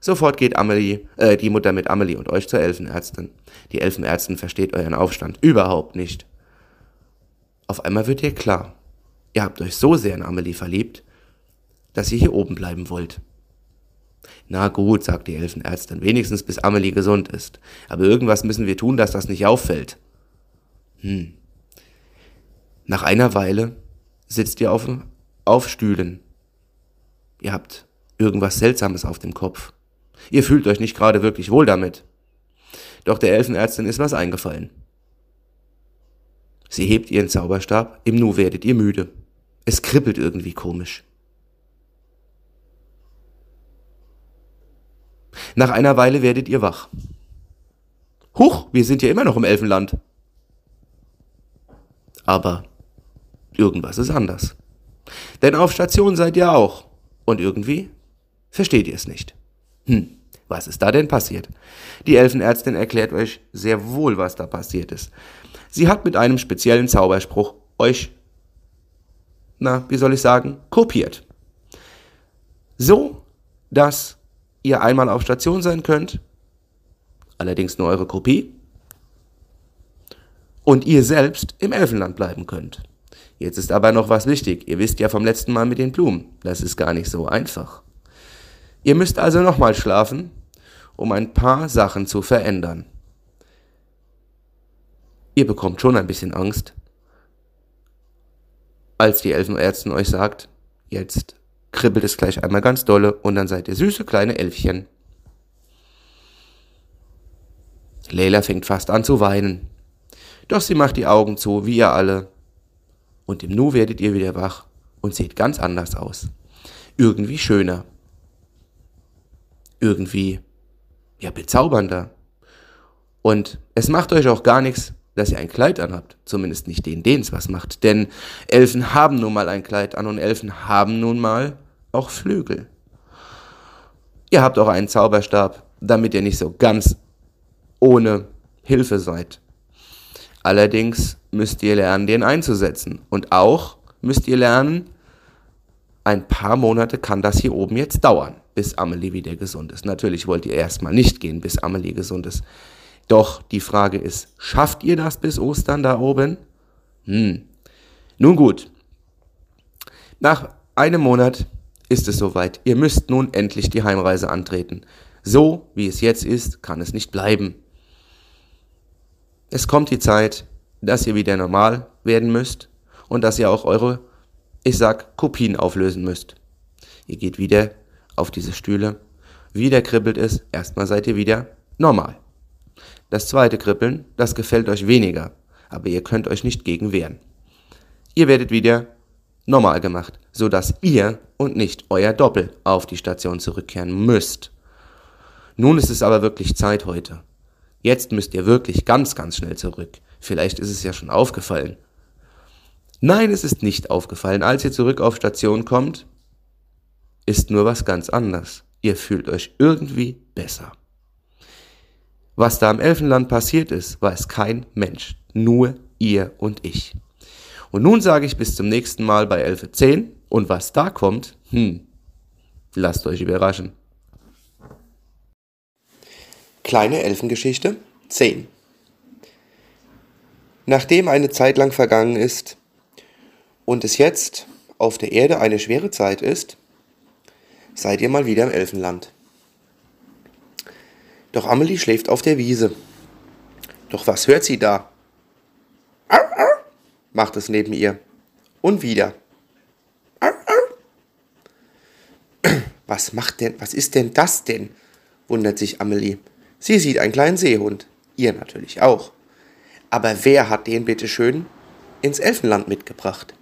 Speaker 1: Sofort geht Amelie, äh, die Mutter mit Amelie und euch zur Elfenärztin. Die Elfenärztin versteht euren Aufstand überhaupt nicht. Auf einmal wird ihr klar, ihr habt euch so sehr in Amelie verliebt, dass ihr hier oben bleiben wollt. Na gut, sagt die Elfenärztin, wenigstens bis Amelie gesund ist. Aber irgendwas müssen wir tun, dass das nicht auffällt. Hm. Nach einer Weile sitzt ihr auf, auf Stühlen. Ihr habt irgendwas Seltsames auf dem Kopf. Ihr fühlt euch nicht gerade wirklich wohl damit. Doch der Elfenärztin ist was eingefallen. Sie hebt ihren Zauberstab, im Nu werdet ihr müde. Es kribbelt irgendwie komisch. Nach einer Weile werdet ihr wach. Huch, wir sind ja immer noch im Elfenland. Aber irgendwas ist anders. Denn auf Station seid ihr auch. Und irgendwie versteht ihr es nicht. Hm, was ist da denn passiert? Die Elfenärztin erklärt euch sehr wohl, was da passiert ist. Sie hat mit einem speziellen Zauberspruch euch, na, wie soll ich sagen, kopiert. So, dass ihr einmal auf Station sein könnt, allerdings nur eure Kopie, und ihr selbst im Elfenland bleiben könnt. Jetzt ist aber noch was wichtig. Ihr wisst ja vom letzten Mal mit den Blumen. Das ist gar nicht so einfach. Ihr müsst also nochmal schlafen, um ein paar Sachen zu verändern. Ihr bekommt schon ein bisschen Angst, als die Elfenärztin euch sagt, jetzt kribbelt es gleich einmal ganz dolle und dann seid ihr süße kleine Elfchen. Leila fängt fast an zu weinen. Doch sie macht die Augen zu, wie ihr alle. Und im Nu werdet ihr wieder wach und seht ganz anders aus. Irgendwie schöner. Irgendwie, ja, bezaubernder. Und es macht euch auch gar nichts, dass ihr ein Kleid anhabt. Zumindest nicht den, denen es was macht. Denn Elfen haben nun mal ein Kleid an und Elfen haben nun mal auch Flügel. Ihr habt auch einen Zauberstab, damit ihr nicht so ganz ohne Hilfe seid. Allerdings müsst ihr lernen, den einzusetzen. Und auch müsst ihr lernen, ein paar Monate kann das hier oben jetzt dauern, bis Amelie wieder gesund ist. Natürlich wollt ihr erstmal nicht gehen, bis Amelie gesund ist. Doch die Frage ist, schafft ihr das bis Ostern da oben? Hm. Nun gut. Nach einem Monat ist es soweit. Ihr müsst nun endlich die Heimreise antreten. So wie es jetzt ist, kann es nicht bleiben. Es kommt die Zeit, dass ihr wieder normal werden müsst und dass ihr auch eure, ich sag, Kopien auflösen müsst. Ihr geht wieder auf diese Stühle, wieder kribbelt es, erstmal seid ihr wieder normal. Das zweite Kribbeln, das gefällt euch weniger, aber ihr könnt euch nicht gegen wehren. Ihr werdet wieder normal gemacht, so dass ihr und nicht euer Doppel auf die Station zurückkehren müsst. Nun ist es aber wirklich Zeit heute. Jetzt müsst ihr wirklich ganz, ganz schnell zurück. Vielleicht ist es ja schon aufgefallen. Nein, es ist nicht aufgefallen. Als ihr zurück auf Station kommt, ist nur was ganz anderes. Ihr fühlt euch irgendwie besser. Was da im Elfenland passiert ist, weiß kein Mensch. Nur ihr und ich. Und nun sage ich bis zum nächsten Mal bei 11.10 und was da kommt, hm, lasst euch überraschen. Kleine Elfengeschichte 10 Nachdem eine Zeit lang vergangen ist und es jetzt auf der Erde eine schwere Zeit ist, seid ihr mal wieder im Elfenland. Doch Amelie schläft auf der Wiese. Doch was hört sie da? Au, au, macht es neben ihr. Und wieder. Au, [clears throat] was macht denn, was ist denn das denn? wundert sich Amelie. Sie sieht einen kleinen Seehund. Ihr natürlich auch. Aber wer hat den bitte schön ins Elfenland mitgebracht?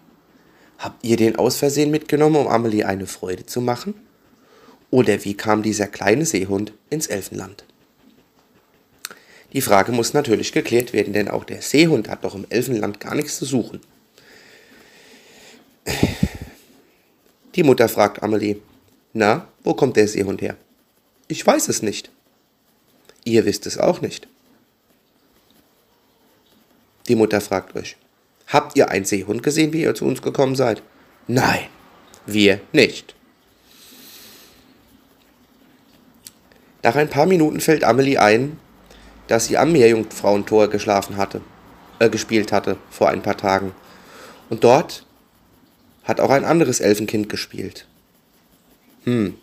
Speaker 1: Habt ihr den aus Versehen mitgenommen, um Amelie eine Freude zu machen? Oder wie kam dieser kleine Seehund ins Elfenland? Die Frage muss natürlich geklärt werden, denn auch der Seehund hat doch im Elfenland gar nichts zu suchen. Die Mutter fragt Amelie, na, wo kommt der Seehund her? Ich weiß es nicht. Ihr wisst es auch nicht. Die Mutter fragt euch, habt ihr einen Seehund gesehen, wie ihr zu uns gekommen seid? Nein, wir nicht. Nach ein paar Minuten fällt Amelie ein, dass sie am Meerjungfrauentor geschlafen hatte, äh, gespielt hatte vor ein paar Tagen. Und dort hat auch ein anderes Elfenkind gespielt. Hm.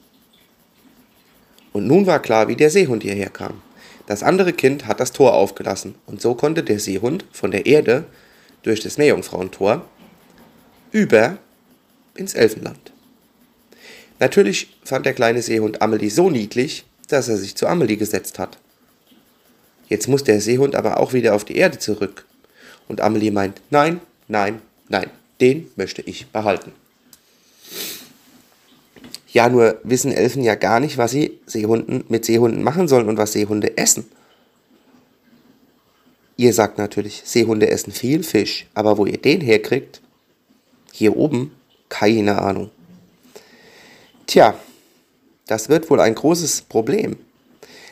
Speaker 1: Und nun war klar, wie der Seehund hierher kam. Das andere Kind hat das Tor aufgelassen und so konnte der Seehund von der Erde durch das Meerjungfrauentor über ins Elfenland. Natürlich fand der kleine Seehund Amelie so niedlich, dass er sich zu Amelie gesetzt hat. Jetzt muss der Seehund aber auch wieder auf die Erde zurück. Und Amelie meint, nein, nein, nein, den möchte ich behalten. Ja, nur wissen Elfen ja gar nicht, was sie Seehunden mit Seehunden machen sollen und was Seehunde essen. Ihr sagt natürlich, Seehunde essen viel Fisch, aber wo ihr den herkriegt, hier oben, keine Ahnung. Tja, das wird wohl ein großes Problem.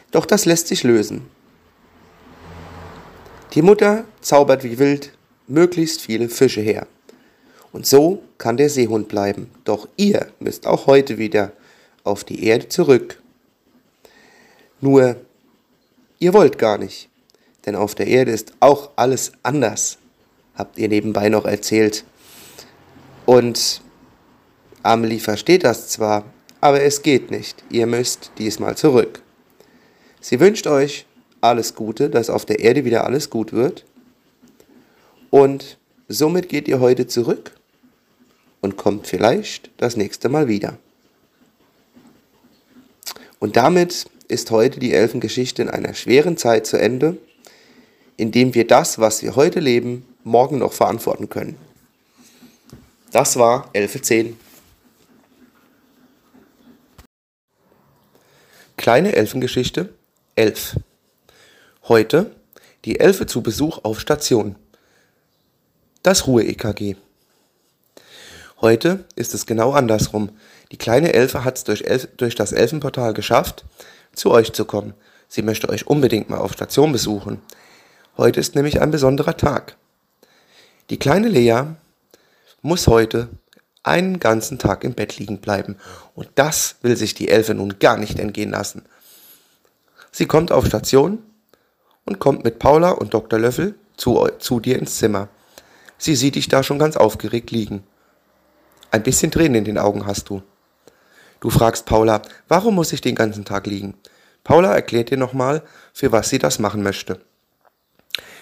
Speaker 1: Doch das lässt sich lösen. Die Mutter zaubert wie wild möglichst viele Fische her. Und so kann der Seehund bleiben. Doch ihr müsst auch heute wieder auf die Erde zurück. Nur, ihr wollt gar nicht, denn auf der Erde ist auch alles anders, habt ihr nebenbei noch erzählt. Und Amelie versteht das zwar, aber es geht nicht. Ihr müsst diesmal zurück. Sie wünscht euch alles Gute, dass auf der Erde wieder alles gut wird. Und somit geht ihr heute zurück und kommt vielleicht das nächste Mal wieder. Und damit ist heute die Elfengeschichte in einer schweren Zeit zu Ende, indem wir das, was wir heute leben, morgen noch verantworten können. Das war Elfe 10. Kleine Elfengeschichte 11. Heute die Elfe zu Besuch auf Station. Das Ruhe-EKG. Heute ist es genau andersrum. Die kleine Elfe hat es durch, Elf durch das Elfenportal geschafft, zu euch zu kommen. Sie möchte euch unbedingt mal auf Station besuchen. Heute ist nämlich ein besonderer Tag. Die kleine Lea muss heute einen ganzen Tag im Bett liegen bleiben. Und das will sich die Elfe nun gar nicht entgehen lassen. Sie kommt auf Station und kommt mit Paula und Dr. Löffel zu, zu dir ins Zimmer. Sie sieht dich da schon ganz aufgeregt liegen. Ein bisschen Tränen in den Augen hast du. Du fragst Paula, warum muss ich den ganzen Tag liegen? Paula erklärt dir nochmal, für was sie das machen möchte.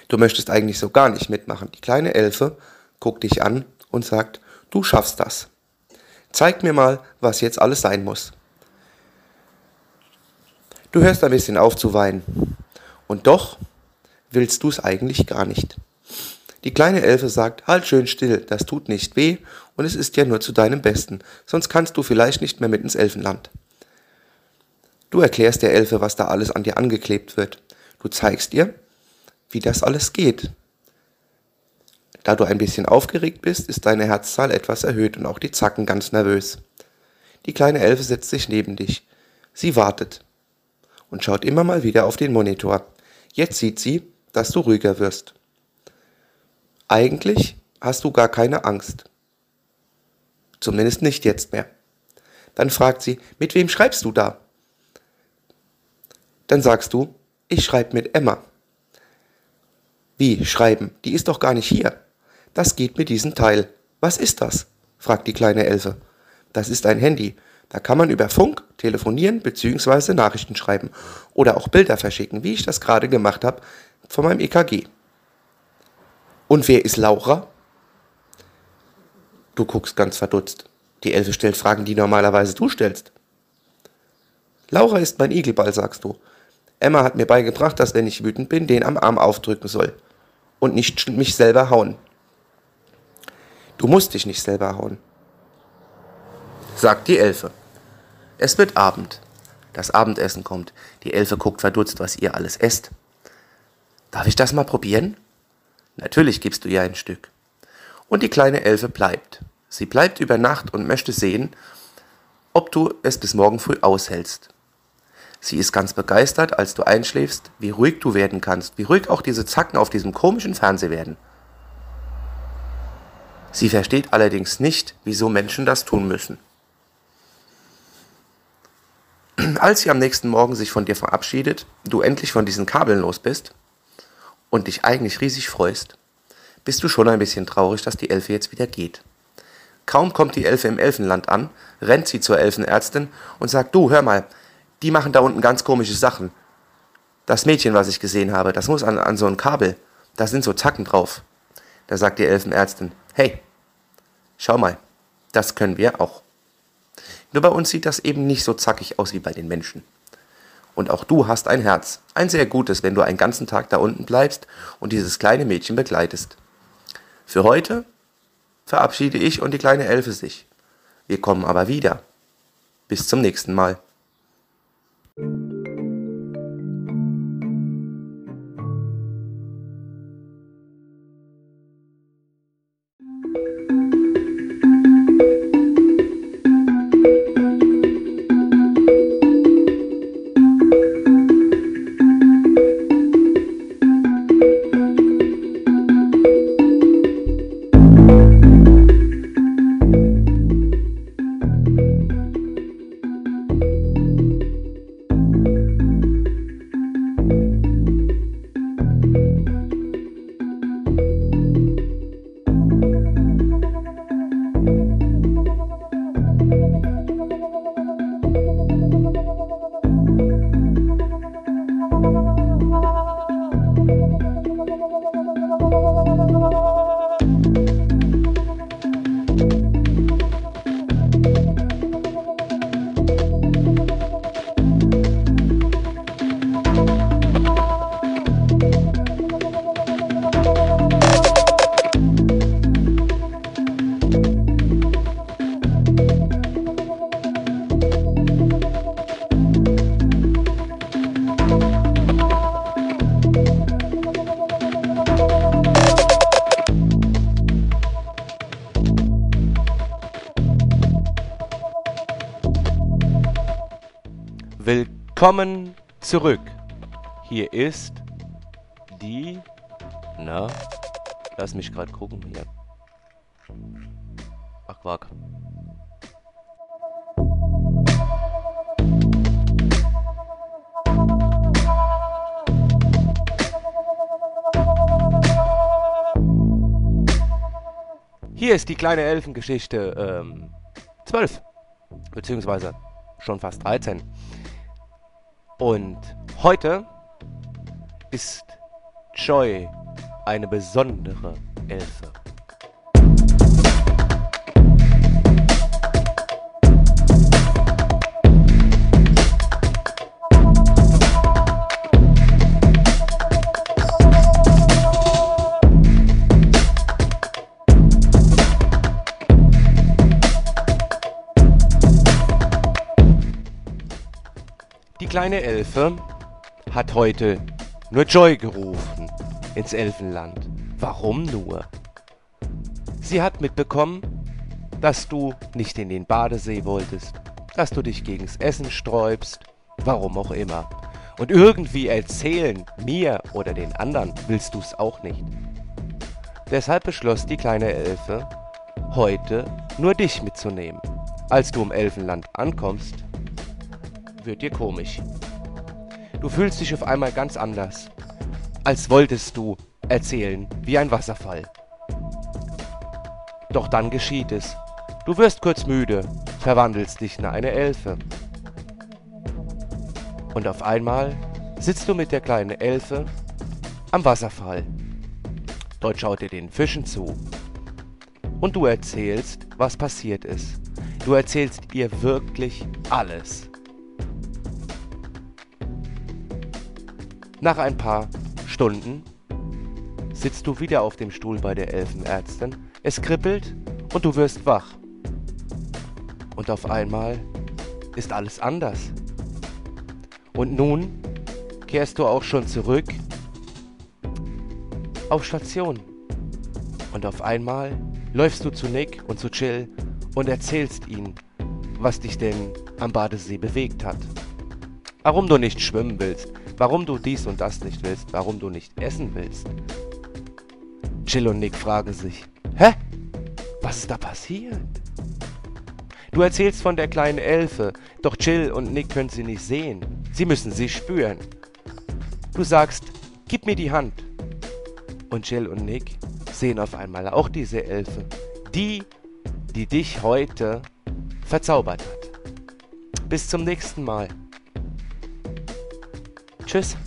Speaker 1: Du möchtest eigentlich so gar nicht mitmachen. Die kleine Elfe guckt dich an und sagt, Du schaffst das. Zeig mir mal, was jetzt alles sein muss. Du hörst ein bisschen auf zu weinen. Und doch willst du es eigentlich gar nicht. Die kleine Elfe sagt, halt schön still, das tut nicht weh und es ist ja nur zu deinem Besten, sonst kannst du vielleicht nicht mehr mit ins Elfenland. Du erklärst der Elfe, was da alles an dir angeklebt wird. Du zeigst ihr, wie das alles geht, da du ein bisschen aufgeregt bist, ist deine Herzzahl etwas erhöht und auch die Zacken ganz nervös. Die kleine Elfe setzt sich neben dich. Sie wartet und schaut immer mal wieder auf den Monitor. Jetzt sieht sie, dass du ruhiger wirst. Eigentlich hast du gar keine Angst. Zumindest nicht jetzt mehr. Dann fragt sie, mit wem schreibst du da? Dann sagst du, ich schreibe mit Emma. Wie schreiben? Die ist doch gar nicht hier. Das geht mit diesem Teil. Was ist das? fragt die kleine Elfe. Das ist ein Handy. Da kann man über Funk telefonieren bzw. Nachrichten schreiben oder auch Bilder verschicken, wie ich das gerade gemacht habe von meinem EKG. Und wer ist Laura? Du guckst ganz verdutzt. Die Elfe stellt Fragen, die normalerweise du stellst. Laura ist mein Igelball, sagst du. Emma hat mir beigebracht, dass wenn ich wütend bin, den am Arm aufdrücken soll. Und nicht mich selber hauen. Du musst dich nicht selber hauen, sagt die Elfe. Es wird Abend. Das Abendessen kommt. Die Elfe guckt verdutzt, was ihr alles esst. Darf ich das mal probieren? Natürlich gibst du ihr ein Stück. Und die kleine Elfe bleibt. Sie bleibt über Nacht und möchte sehen, ob du es bis morgen früh aushältst. Sie ist ganz begeistert, als du einschläfst, wie ruhig du werden kannst, wie ruhig auch diese Zacken auf diesem komischen Fernseher werden. Sie versteht allerdings nicht, wieso Menschen das tun müssen. Als sie am nächsten Morgen sich von dir verabschiedet, du endlich von diesen Kabeln los bist und dich eigentlich riesig freust, bist du schon ein bisschen traurig, dass die Elfe jetzt wieder geht. Kaum kommt die Elfe im Elfenland an, rennt sie zur Elfenärztin und sagt, du, hör mal, die machen da unten ganz komische Sachen. Das Mädchen, was ich gesehen habe, das muss an, an so ein Kabel. Da sind so Zacken drauf. Da sagt die Elfenärztin, hey, schau mal, das können wir auch. Nur bei uns sieht das eben nicht so zackig aus wie bei den Menschen. Und auch du hast ein Herz, ein sehr gutes, wenn du einen ganzen Tag da unten bleibst und dieses kleine Mädchen begleitest. Für heute verabschiede ich und die kleine Elfe sich. Wir kommen aber wieder. Bis zum nächsten Mal.
Speaker 2: Willkommen zurück. Hier ist die. Na, lass mich gerade gucken hier. Ach, Quark. Hier ist die kleine Elfengeschichte ähm, 12. Beziehungsweise schon fast 13. Und heute ist Joy eine besondere Elfe. Kleine Elfe hat heute nur Joy gerufen ins Elfenland. Warum nur? Sie hat mitbekommen, dass du nicht in den Badesee wolltest, dass du dich gegens Essen sträubst, warum auch immer.
Speaker 1: Und irgendwie erzählen, mir oder den anderen, willst du's auch nicht. Deshalb beschloss die kleine Elfe, heute nur dich mitzunehmen. Als du im Elfenland ankommst, wird dir komisch. Du fühlst dich auf einmal ganz anders, als wolltest du erzählen wie ein Wasserfall. Doch dann geschieht es. Du wirst kurz müde, verwandelst dich in eine Elfe. Und auf einmal sitzt du mit der kleinen Elfe am Wasserfall. Dort schaut ihr den Fischen zu. Und du erzählst, was passiert ist. Du erzählst ihr wirklich alles. Nach ein paar Stunden sitzt du wieder auf dem Stuhl bei der Elfenärztin. Es kribbelt und du wirst wach. Und auf einmal ist alles anders. Und nun kehrst du auch schon zurück auf Station. Und auf einmal läufst du zu Nick und zu Chill und erzählst ihnen, was dich denn am Badesee bewegt hat. Warum du nicht schwimmen willst, warum du dies und das nicht willst, warum du nicht essen willst. Chill und Nick fragen sich, hä? Was ist da passiert? Du erzählst von der kleinen Elfe, doch Chill und Nick können sie nicht sehen. Sie müssen sie spüren. Du sagst, gib mir die Hand. Und Jill und Nick sehen auf einmal auch diese Elfe. Die, die dich heute verzaubert hat. Bis zum nächsten Mal. Tschüss.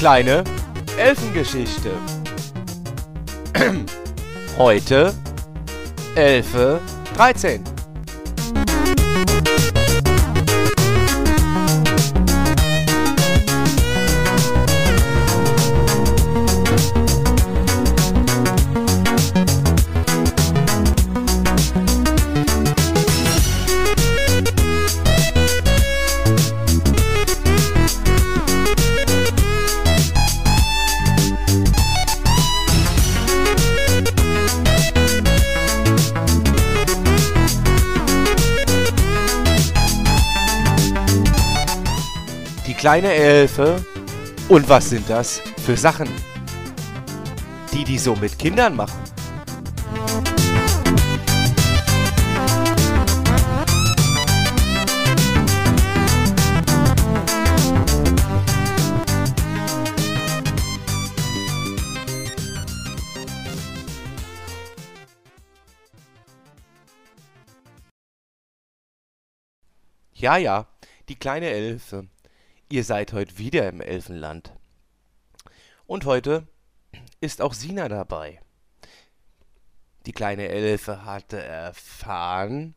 Speaker 1: Kleine Elfengeschichte. [clears throat] Heute Elfe 13. kleine Elfe. Und was sind das für Sachen, die die so mit Kindern machen? Ja, ja, die kleine Elfe. Ihr seid heute wieder im Elfenland. Und heute ist auch Sina dabei. Die kleine Elfe hatte erfahren,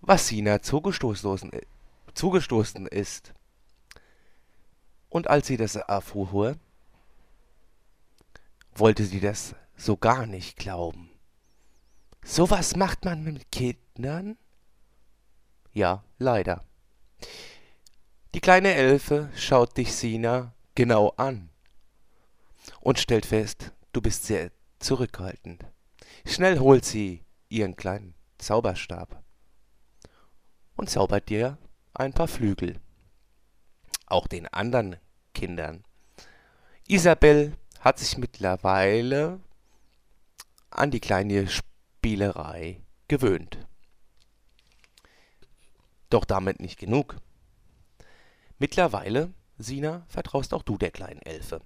Speaker 1: was Sina zugestoßen, zugestoßen ist. Und als sie das erfuhr, wollte sie das so gar nicht glauben. So was macht man mit Kindern? Ja, leider. Die kleine Elfe schaut dich, Sina, genau an und stellt fest, du bist sehr zurückhaltend. Schnell holt sie ihren kleinen Zauberstab und zaubert dir ein paar Flügel. Auch den anderen Kindern. Isabel hat sich mittlerweile an die kleine Spielerei gewöhnt. Doch damit nicht genug. Mittlerweile, Sina, vertraust auch du der kleinen Elfe.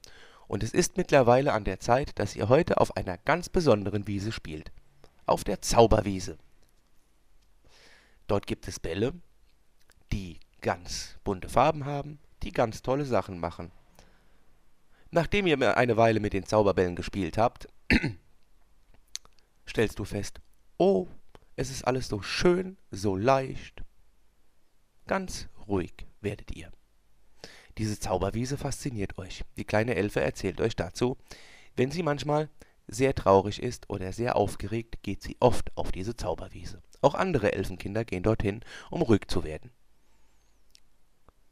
Speaker 1: Und es ist mittlerweile an der Zeit, dass ihr heute auf einer ganz besonderen Wiese spielt. Auf der Zauberwiese. Dort gibt es Bälle, die ganz bunte Farben haben, die ganz tolle Sachen machen. Nachdem ihr eine Weile mit den Zauberbällen gespielt habt, [clears throat] stellst du fest, oh, es ist alles so schön, so leicht. Ganz ruhig werdet ihr. Diese Zauberwiese fasziniert euch. Die kleine Elfe erzählt euch dazu, wenn sie manchmal sehr traurig ist oder sehr aufgeregt, geht sie oft auf diese Zauberwiese. Auch andere Elfenkinder gehen dorthin, um ruhig zu werden.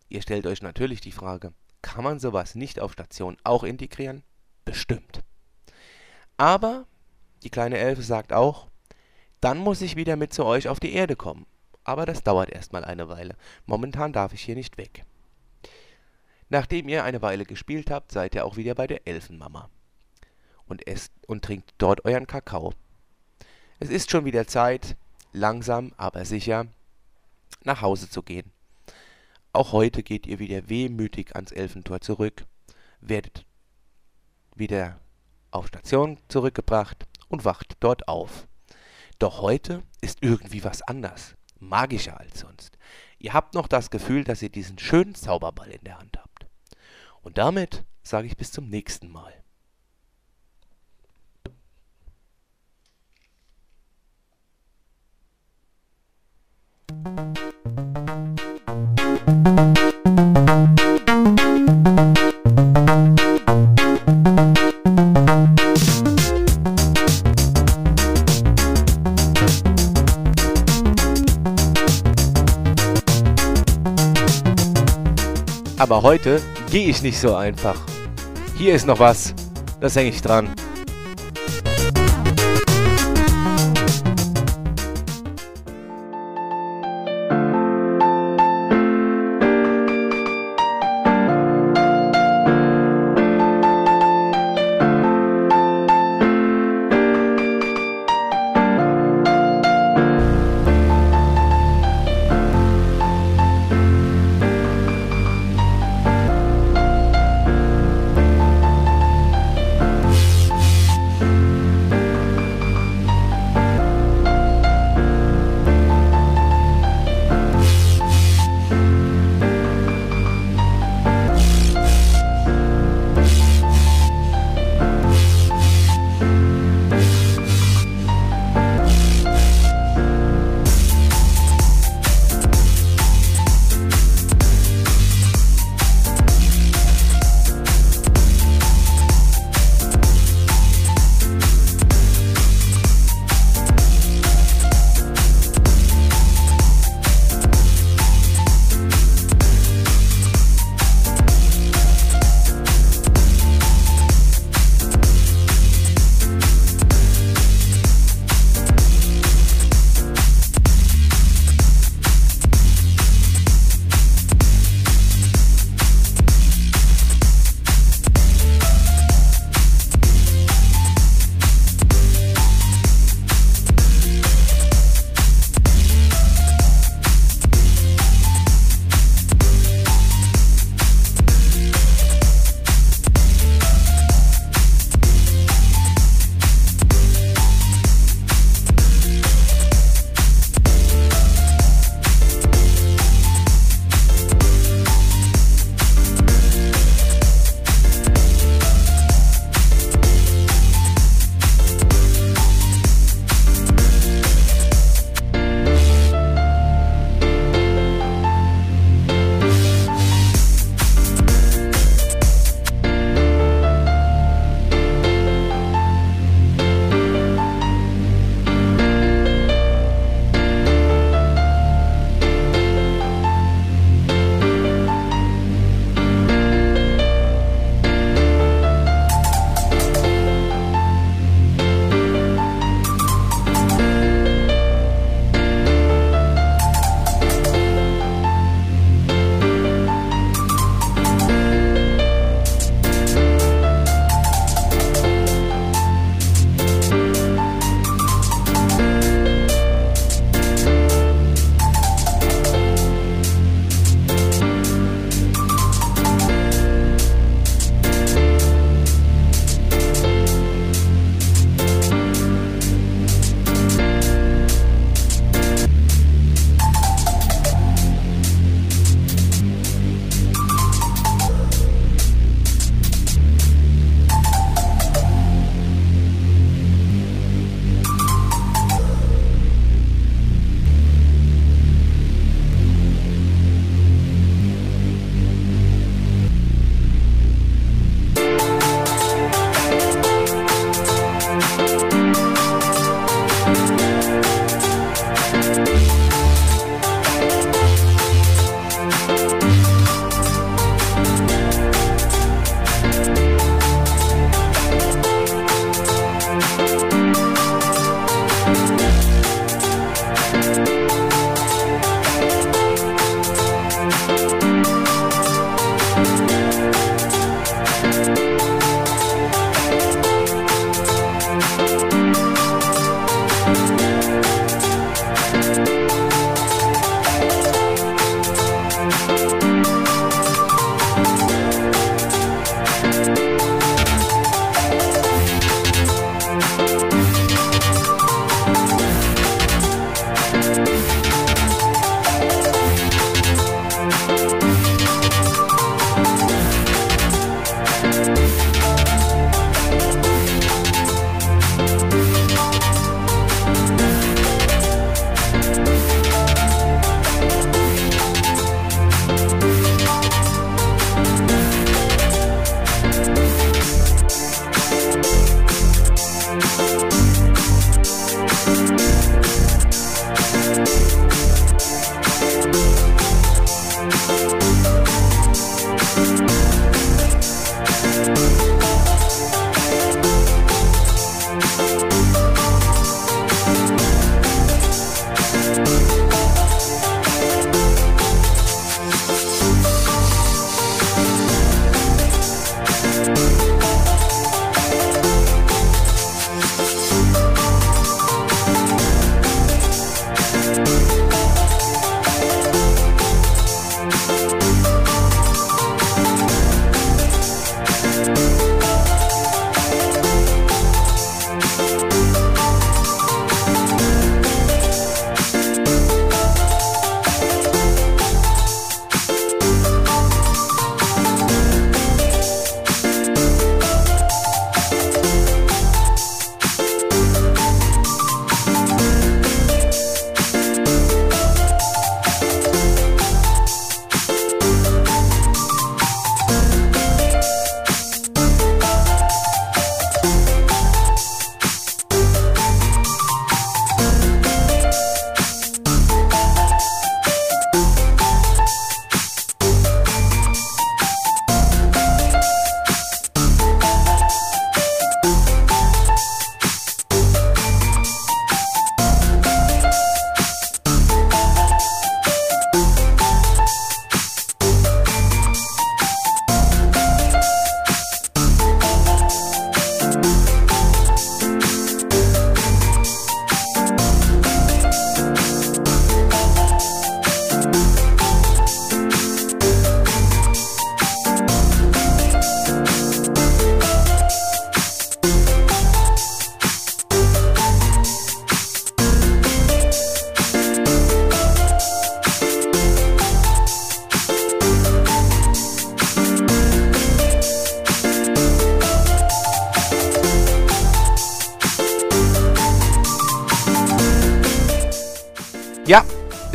Speaker 1: Ihr stellt euch natürlich die Frage, kann man sowas nicht auf Station auch integrieren? Bestimmt. Aber die kleine Elfe sagt auch, dann muss ich wieder mit zu euch auf die Erde kommen. Aber das dauert erstmal eine Weile. Momentan darf ich hier nicht weg. Nachdem ihr eine Weile gespielt habt, seid ihr auch wieder bei der Elfenmama und esst und trinkt dort euren Kakao. Es ist schon wieder Zeit, langsam aber sicher nach Hause zu gehen. Auch heute geht ihr wieder wehmütig ans Elfentor zurück, werdet wieder auf Station zurückgebracht und wacht dort auf. Doch heute ist irgendwie was anders, magischer als sonst. Ihr habt noch das Gefühl, dass ihr diesen schönen Zauberball in der Hand habt. Und damit sage ich bis zum nächsten Mal. Aber heute gehe ich nicht so einfach. Hier ist noch was. Das hänge ich dran.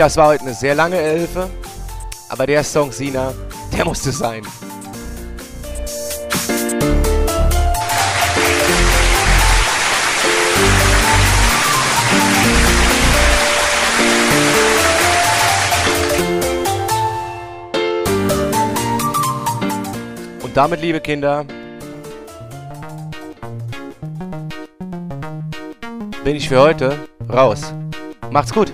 Speaker 1: Das war heute eine sehr lange Elfe, aber der Song Sina, der musste sein. Und damit, liebe Kinder, bin ich für heute raus. Macht's gut.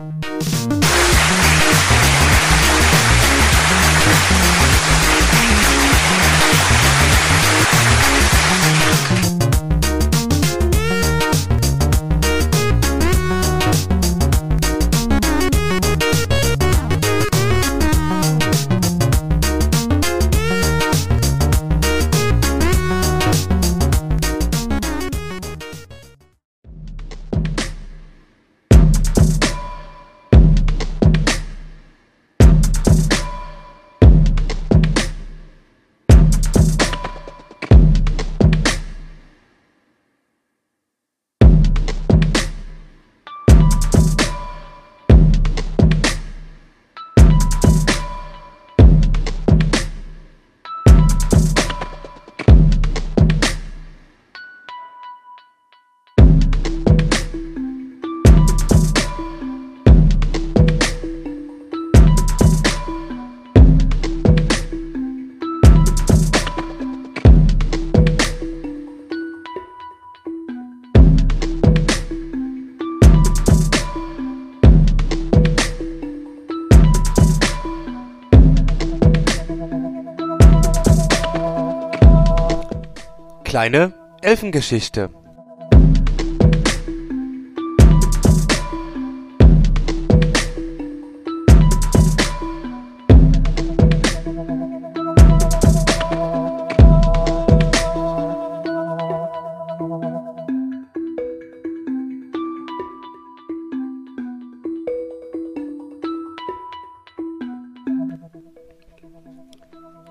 Speaker 1: Kleine Elfengeschichte.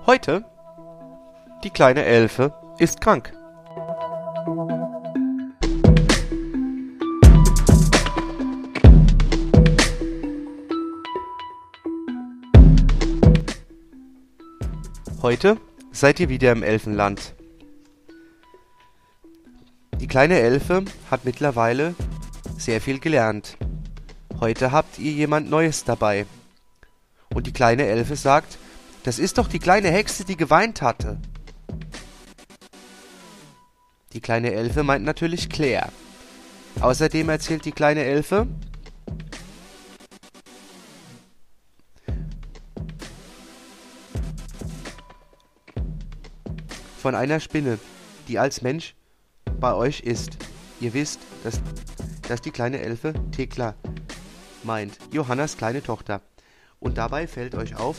Speaker 1: Heute die kleine Elfe ist krank. Heute seid ihr wieder im Elfenland. Die kleine Elfe hat mittlerweile sehr viel gelernt. Heute habt ihr jemand Neues dabei. Und die kleine Elfe sagt, das ist doch die kleine Hexe, die geweint hatte. Die kleine Elfe meint natürlich Claire. Außerdem erzählt die kleine Elfe, von einer Spinne, die als Mensch bei euch ist. Ihr wisst, dass, dass die kleine Elfe Thekla meint, Johannas kleine Tochter. Und dabei fällt euch auf,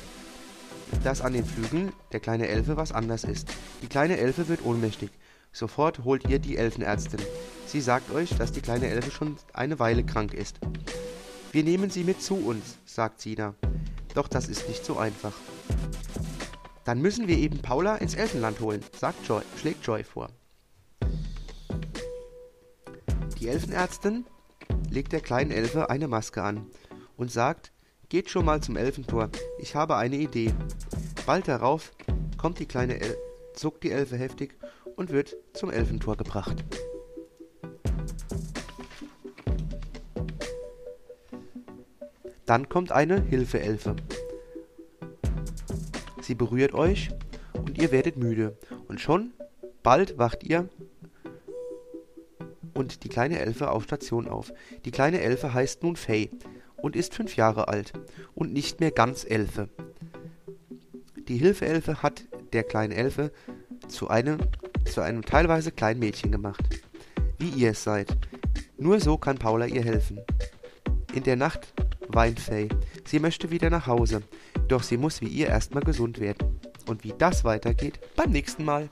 Speaker 1: dass an den Flügeln der kleine Elfe was anders ist. Die kleine Elfe wird ohnmächtig. Sofort holt ihr die Elfenärztin. Sie sagt euch, dass die kleine Elfe schon eine Weile krank ist. Wir nehmen sie mit zu uns, sagt Sina. Doch das ist nicht so einfach. Dann müssen wir eben Paula ins Elfenland holen, sagt Joy, schlägt Joy vor. Die Elfenärztin legt der kleinen Elfe eine Maske an und sagt, geht schon mal zum Elfentor, ich habe eine Idee. Bald darauf kommt die kleine El zuckt die Elfe heftig und wird zum Elfentor gebracht. Dann kommt eine Hilfeelfe. Sie berührt euch und ihr werdet müde. Und schon bald wacht ihr und die kleine Elfe auf Station auf. Die kleine Elfe heißt nun Faye und ist fünf Jahre alt und nicht mehr ganz Elfe. Die Hilfeelfe hat der kleinen Elfe zu einem zu einem teilweise kleinen Mädchen gemacht. Wie ihr es seid. Nur so kann Paula ihr helfen. In der Nacht weint Faye. Sie möchte wieder nach Hause. Doch sie muss wie ihr erstmal gesund werden. Und wie das weitergeht, beim nächsten Mal.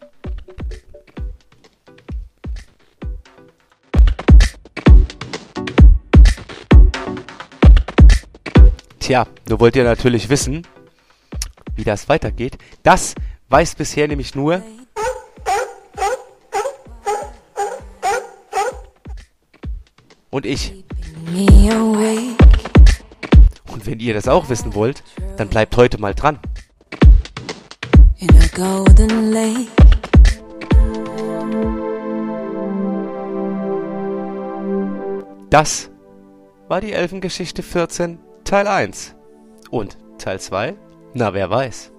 Speaker 1: Tja, nur wollt ihr natürlich wissen, wie das weitergeht. Das weiß bisher nämlich nur und ich. wenn ihr das auch wissen wollt, dann bleibt heute mal dran. Das war die Elfengeschichte 14 Teil 1. Und Teil 2? Na, wer weiß.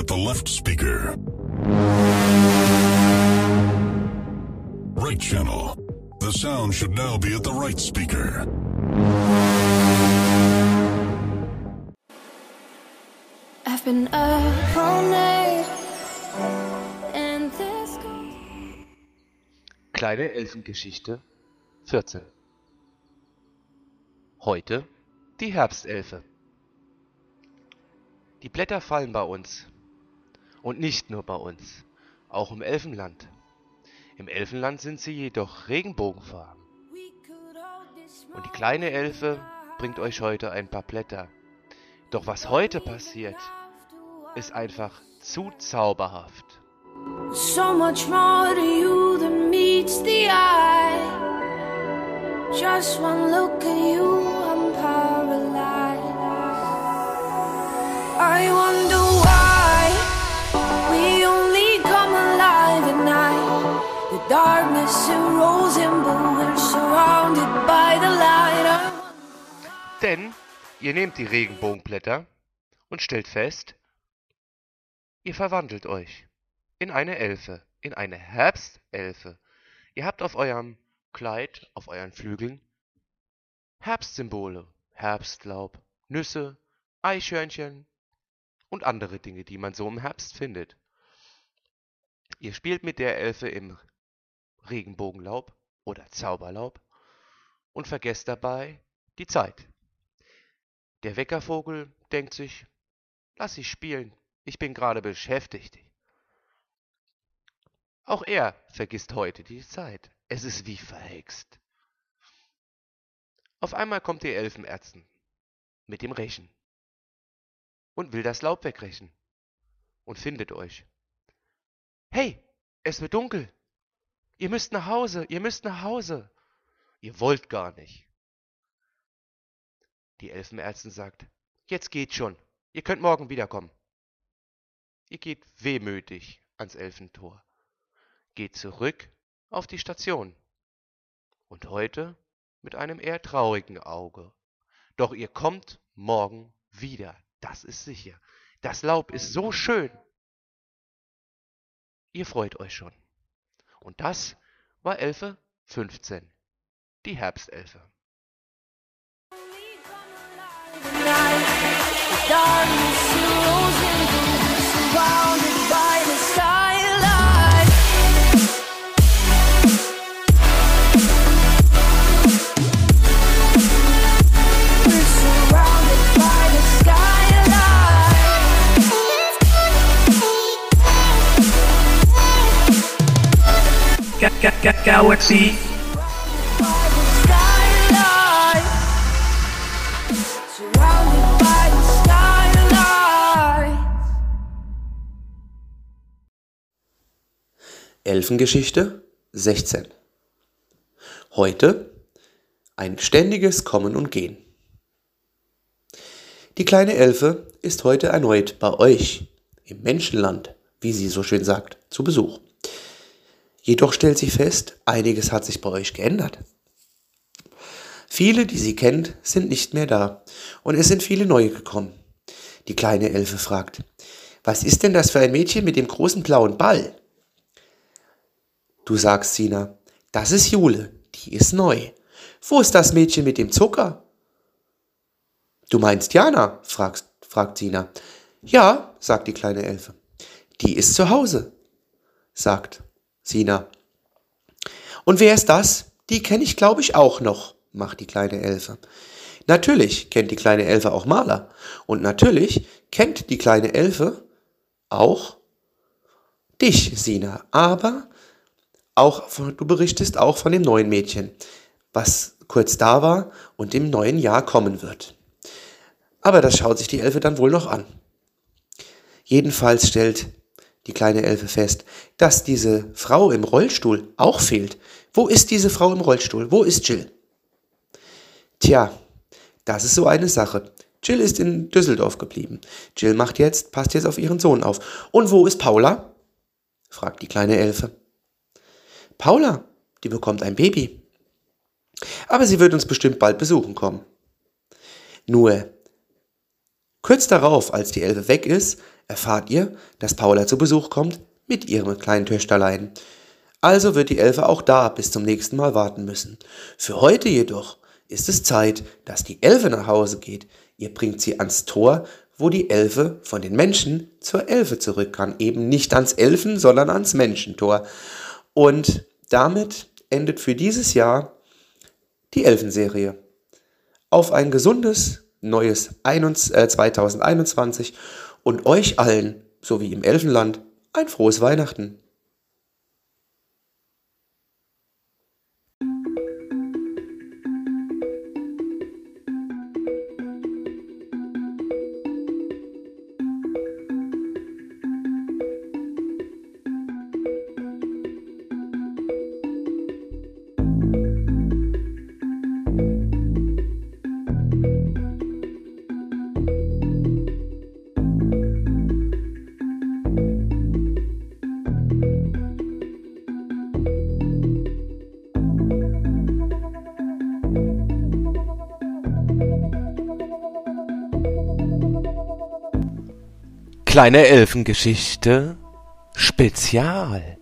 Speaker 2: At the left speaker. Right channel. The sound should now be at the right speaker.
Speaker 3: I've been up all night, and this goes.
Speaker 1: Kleine Elfengeschichte 14. Heute die Herbstelfe. Die Blätter fallen bei uns. Und nicht nur bei uns, auch im Elfenland. Im Elfenland sind sie jedoch regenbogenfarben. Und die kleine Elfe bringt euch heute ein paar Blätter. Doch was heute passiert, ist einfach zu zauberhaft.
Speaker 3: So much more to you than meets the eye. Just one look at you, I'm paralyzed. I wonder why
Speaker 1: Denn ihr nehmt die Regenbogenblätter und stellt fest, ihr verwandelt euch in eine Elfe, in eine Herbstelfe. Ihr habt auf eurem Kleid, auf euren Flügeln Herbstsymbole, Herbstlaub, Nüsse, Eichhörnchen und andere Dinge, die man so im Herbst findet. Ihr spielt mit der Elfe im Regenbogenlaub oder Zauberlaub und vergesst dabei die Zeit. Der Weckervogel denkt sich, lass sie spielen, ich bin gerade beschäftigt. Auch er vergisst heute die Zeit. Es ist wie verhext. Auf einmal kommt die Elfenärztin mit dem Rechen und will das Laub wegrechen und findet euch. Hey, es wird dunkel. Ihr müsst nach Hause, ihr müsst nach Hause. Ihr wollt gar nicht. Die Elfenärztin sagt, jetzt geht schon, ihr könnt morgen wiederkommen. Ihr geht wehmütig ans Elfentor, geht zurück auf die Station und heute mit einem eher traurigen Auge. Doch ihr kommt morgen wieder, das ist sicher. Das Laub ist so schön. Ihr freut euch schon. Und das war Elfe 15, die Herbstelfe.
Speaker 3: Darkness erodes in,
Speaker 4: Galaxy.
Speaker 1: Elfengeschichte 16. Heute ein ständiges Kommen und Gehen. Die kleine Elfe ist heute erneut bei euch im Menschenland, wie sie so schön sagt, zu Besuch. Jedoch stellt sie fest, einiges hat sich bei euch geändert. Viele, die sie kennt, sind nicht mehr da und es sind viele neue gekommen. Die kleine Elfe fragt, was ist denn das für ein Mädchen mit dem großen blauen Ball? Du sagst, Sina, das ist Jule, die ist neu. Wo ist das Mädchen mit dem Zucker? Du meinst Jana? fragt, fragt Sina. Ja, sagt die kleine Elfe. Die ist zu Hause, sagt Sina. Und wer ist das? Die kenne ich, glaube ich, auch noch, macht die kleine Elfe. Natürlich kennt die kleine Elfe auch Maler. Und natürlich kennt die kleine Elfe auch dich, Sina. Aber auch du berichtest auch von dem neuen Mädchen, was kurz da war und im neuen Jahr kommen wird. Aber das schaut sich die Elfe dann wohl noch an. Jedenfalls stellt die kleine Elfe fest, dass diese Frau im Rollstuhl auch fehlt. Wo ist diese Frau im Rollstuhl? Wo ist Jill? Tja, das ist so eine Sache. Jill ist in Düsseldorf geblieben. Jill macht jetzt, passt jetzt auf ihren Sohn auf. Und wo ist Paula? fragt die kleine Elfe. Paula, die bekommt ein Baby. Aber sie wird uns bestimmt bald besuchen kommen. Nur, kurz darauf, als die Elfe weg ist, erfahrt ihr, dass Paula zu Besuch kommt mit ihrem kleinen Töchterlein. Also wird die Elfe auch da bis zum nächsten Mal warten müssen. Für heute jedoch ist es Zeit, dass die Elfe nach Hause geht. Ihr bringt sie ans Tor, wo die Elfe von den Menschen zur Elfe zurück kann. Eben nicht ans Elfen, sondern ans Menschentor. Und damit endet für dieses Jahr die Elfenserie. Auf ein gesundes neues 21 äh, 2021 und euch allen, sowie im Elfenland, ein frohes Weihnachten.
Speaker 2: Kleine Elfengeschichte Spezial.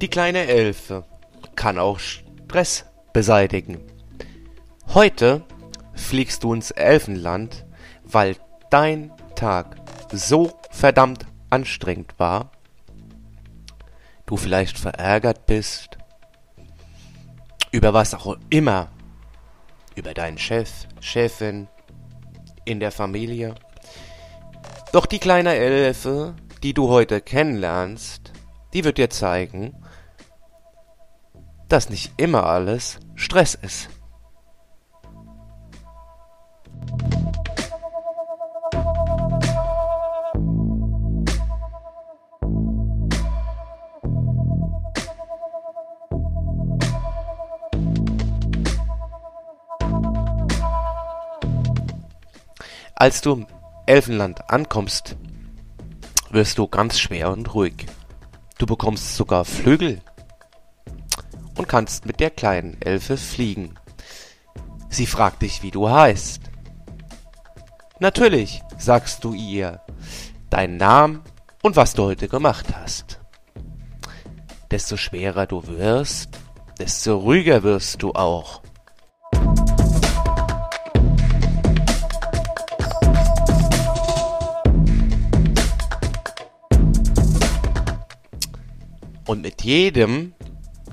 Speaker 2: Die kleine Elfe kann auch Stress beseitigen. Heute fliegst du ins Elfenland, weil dein Tag so verdammt anstrengend war, du vielleicht verärgert bist, über was auch immer, über deinen Chef, Chefin, in der Familie. Doch die kleine Elfe, die du heute kennenlernst, die wird dir zeigen, dass nicht immer alles Stress ist. Als du im Elfenland ankommst, wirst du ganz schwer und ruhig. Du bekommst sogar Flügel und kannst mit der kleinen Elfe fliegen. Sie fragt dich, wie du heißt. Natürlich sagst du ihr deinen Namen und was du heute gemacht hast. Desto schwerer du wirst, desto ruhiger wirst du auch. Und mit jedem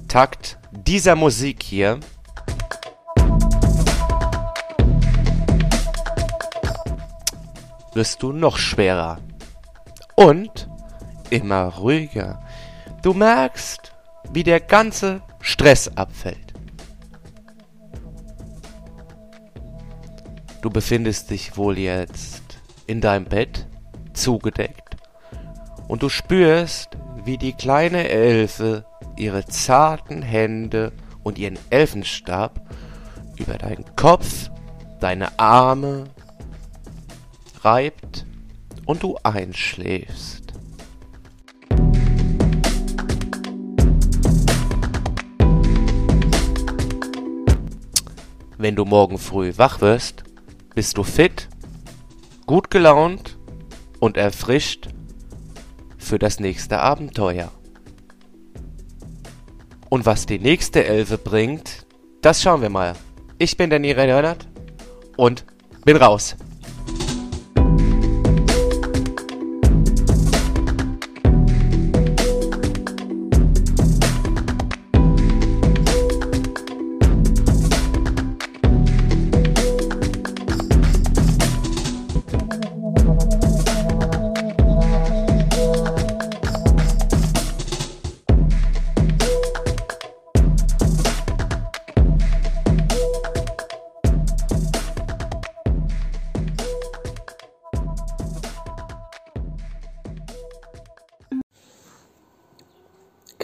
Speaker 2: Takt dieser Musik hier wirst du noch schwerer und immer ruhiger. Du merkst, wie der ganze Stress abfällt. Du befindest dich wohl jetzt in deinem Bett, zugedeckt, und du spürst, wie die kleine Elfe ihre zarten Hände und ihren Elfenstab über deinen Kopf, deine Arme reibt und du einschläfst. Wenn du morgen früh wach wirst, bist du fit, gut gelaunt und erfrischt für das nächste Abenteuer. Und was die nächste Elfe bringt, das schauen wir mal. Ich bin Danny Reinhardt und bin raus.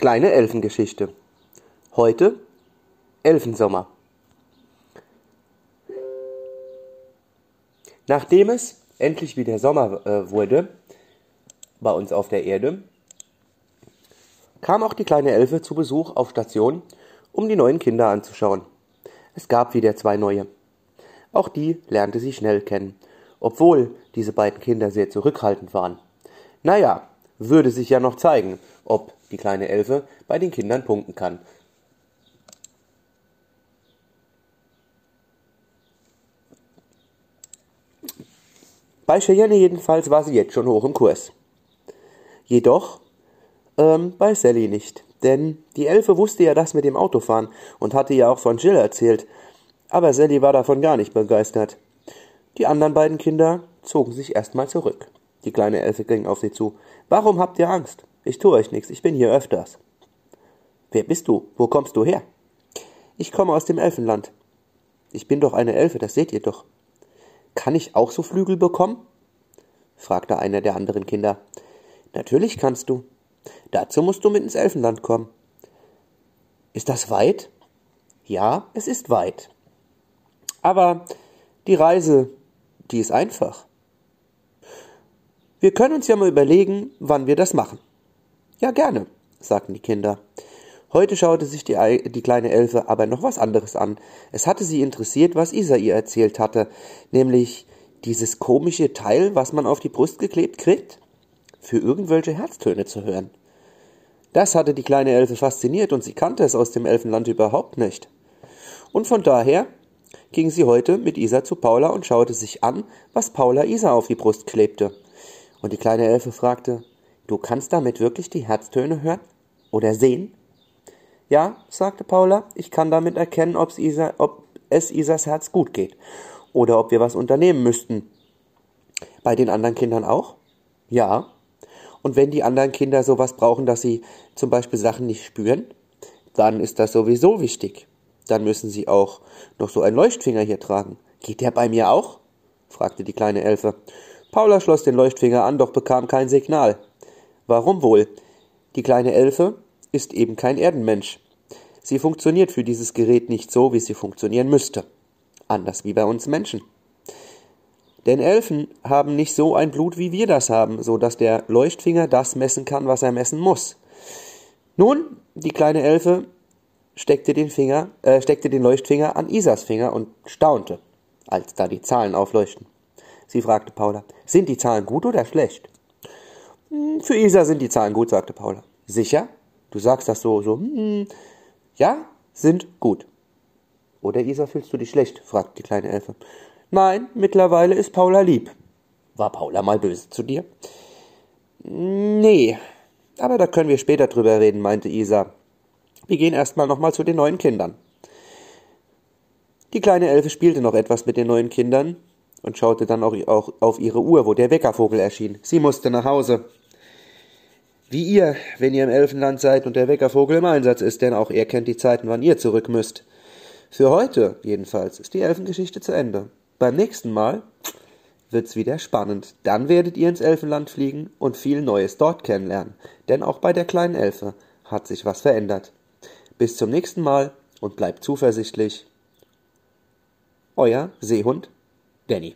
Speaker 1: Kleine Elfengeschichte. Heute Elfensommer. Nachdem es endlich wieder Sommer äh, wurde, bei uns auf der Erde, kam auch die kleine Elfe zu Besuch auf Station, um die neuen Kinder anzuschauen. Es gab wieder zwei neue. Auch die lernte sie schnell kennen, obwohl diese beiden Kinder sehr zurückhaltend waren. Naja, würde sich ja noch zeigen, ob die kleine Elfe bei den Kindern punkten kann. Bei Cheyenne jedenfalls war sie jetzt schon hoch im Kurs. Jedoch ähm, bei Sally nicht. Denn die Elfe wusste ja das mit dem Autofahren und hatte ja auch von Jill erzählt. Aber Sally war davon gar nicht begeistert. Die anderen beiden Kinder zogen sich erstmal zurück. Die kleine Elfe ging auf sie zu. Warum habt ihr Angst? Ich tue euch nichts, ich bin hier öfters. Wer bist du? Wo kommst du her? Ich komme aus dem Elfenland. Ich bin doch eine Elfe, das seht ihr doch. Kann ich auch so Flügel bekommen? fragte einer der anderen Kinder. Natürlich kannst du. Dazu musst du mit ins Elfenland kommen. Ist das weit? Ja, es ist weit. Aber die Reise, die ist einfach. Wir können uns ja mal überlegen, wann wir das machen. Ja, gerne, sagten die Kinder. Heute schaute sich die, die, kleine Elfe aber noch was anderes an. Es hatte sie interessiert, was Isa ihr erzählt hatte, nämlich dieses komische Teil, was man auf die Brust geklebt kriegt, für irgendwelche Herztöne zu hören. Das hatte die kleine Elfe fasziniert und sie kannte es aus dem Elfenland überhaupt nicht. Und von daher ging sie heute mit Isa zu Paula und schaute sich an, was Paula Isa auf die Brust klebte. Und die kleine Elfe fragte, Du kannst damit wirklich die Herztöne hören? Oder sehen? Ja, sagte Paula, ich kann damit erkennen, Isa, ob es Isas Herz gut geht. Oder ob wir was unternehmen müssten. Bei den anderen Kindern auch? Ja. Und wenn die anderen Kinder sowas brauchen, dass sie zum Beispiel Sachen nicht spüren, dann ist das sowieso wichtig. Dann müssen sie auch noch so einen Leuchtfinger hier tragen. Geht der bei mir auch? fragte die kleine Elfe. Paula schloss den Leuchtfinger an, doch bekam kein Signal. Warum wohl? Die kleine Elfe ist eben kein Erdenmensch. Sie funktioniert für dieses Gerät nicht so, wie sie funktionieren müsste. Anders wie bei uns Menschen. Denn Elfen haben nicht so ein Blut, wie wir das haben, so dass der Leuchtfinger das messen kann, was er messen muss. Nun, die kleine Elfe steckte den Finger, äh, steckte den Leuchtfinger an Isas Finger und staunte, als da die Zahlen aufleuchten. Sie fragte Paula, sind die Zahlen gut oder schlecht? Hm, für Isa sind die Zahlen gut, sagte Paula. Sicher? Du sagst das so, so, hm, ja, sind gut. Oder Isa, fühlst du dich schlecht? fragte die kleine Elfe. Nein, mittlerweile ist Paula lieb. War Paula mal böse zu dir? Nee, Aber da können wir später drüber reden, meinte Isa. Wir gehen erstmal nochmal zu den neuen Kindern. Die kleine Elfe spielte noch etwas mit den neuen Kindern und schaute dann auch auf ihre Uhr, wo der Weckervogel erschien. Sie musste nach Hause. Wie ihr, wenn ihr im Elfenland seid und der Weckervogel im Einsatz ist, denn auch er kennt die Zeiten, wann ihr zurück müsst. Für heute, jedenfalls, ist die Elfengeschichte zu Ende. Beim nächsten Mal wird's wieder spannend. Dann werdet ihr ins Elfenland fliegen und viel Neues dort kennenlernen. Denn auch bei der kleinen Elfe hat sich was verändert. Bis zum nächsten Mal und bleibt zuversichtlich. Euer Seehund Danny.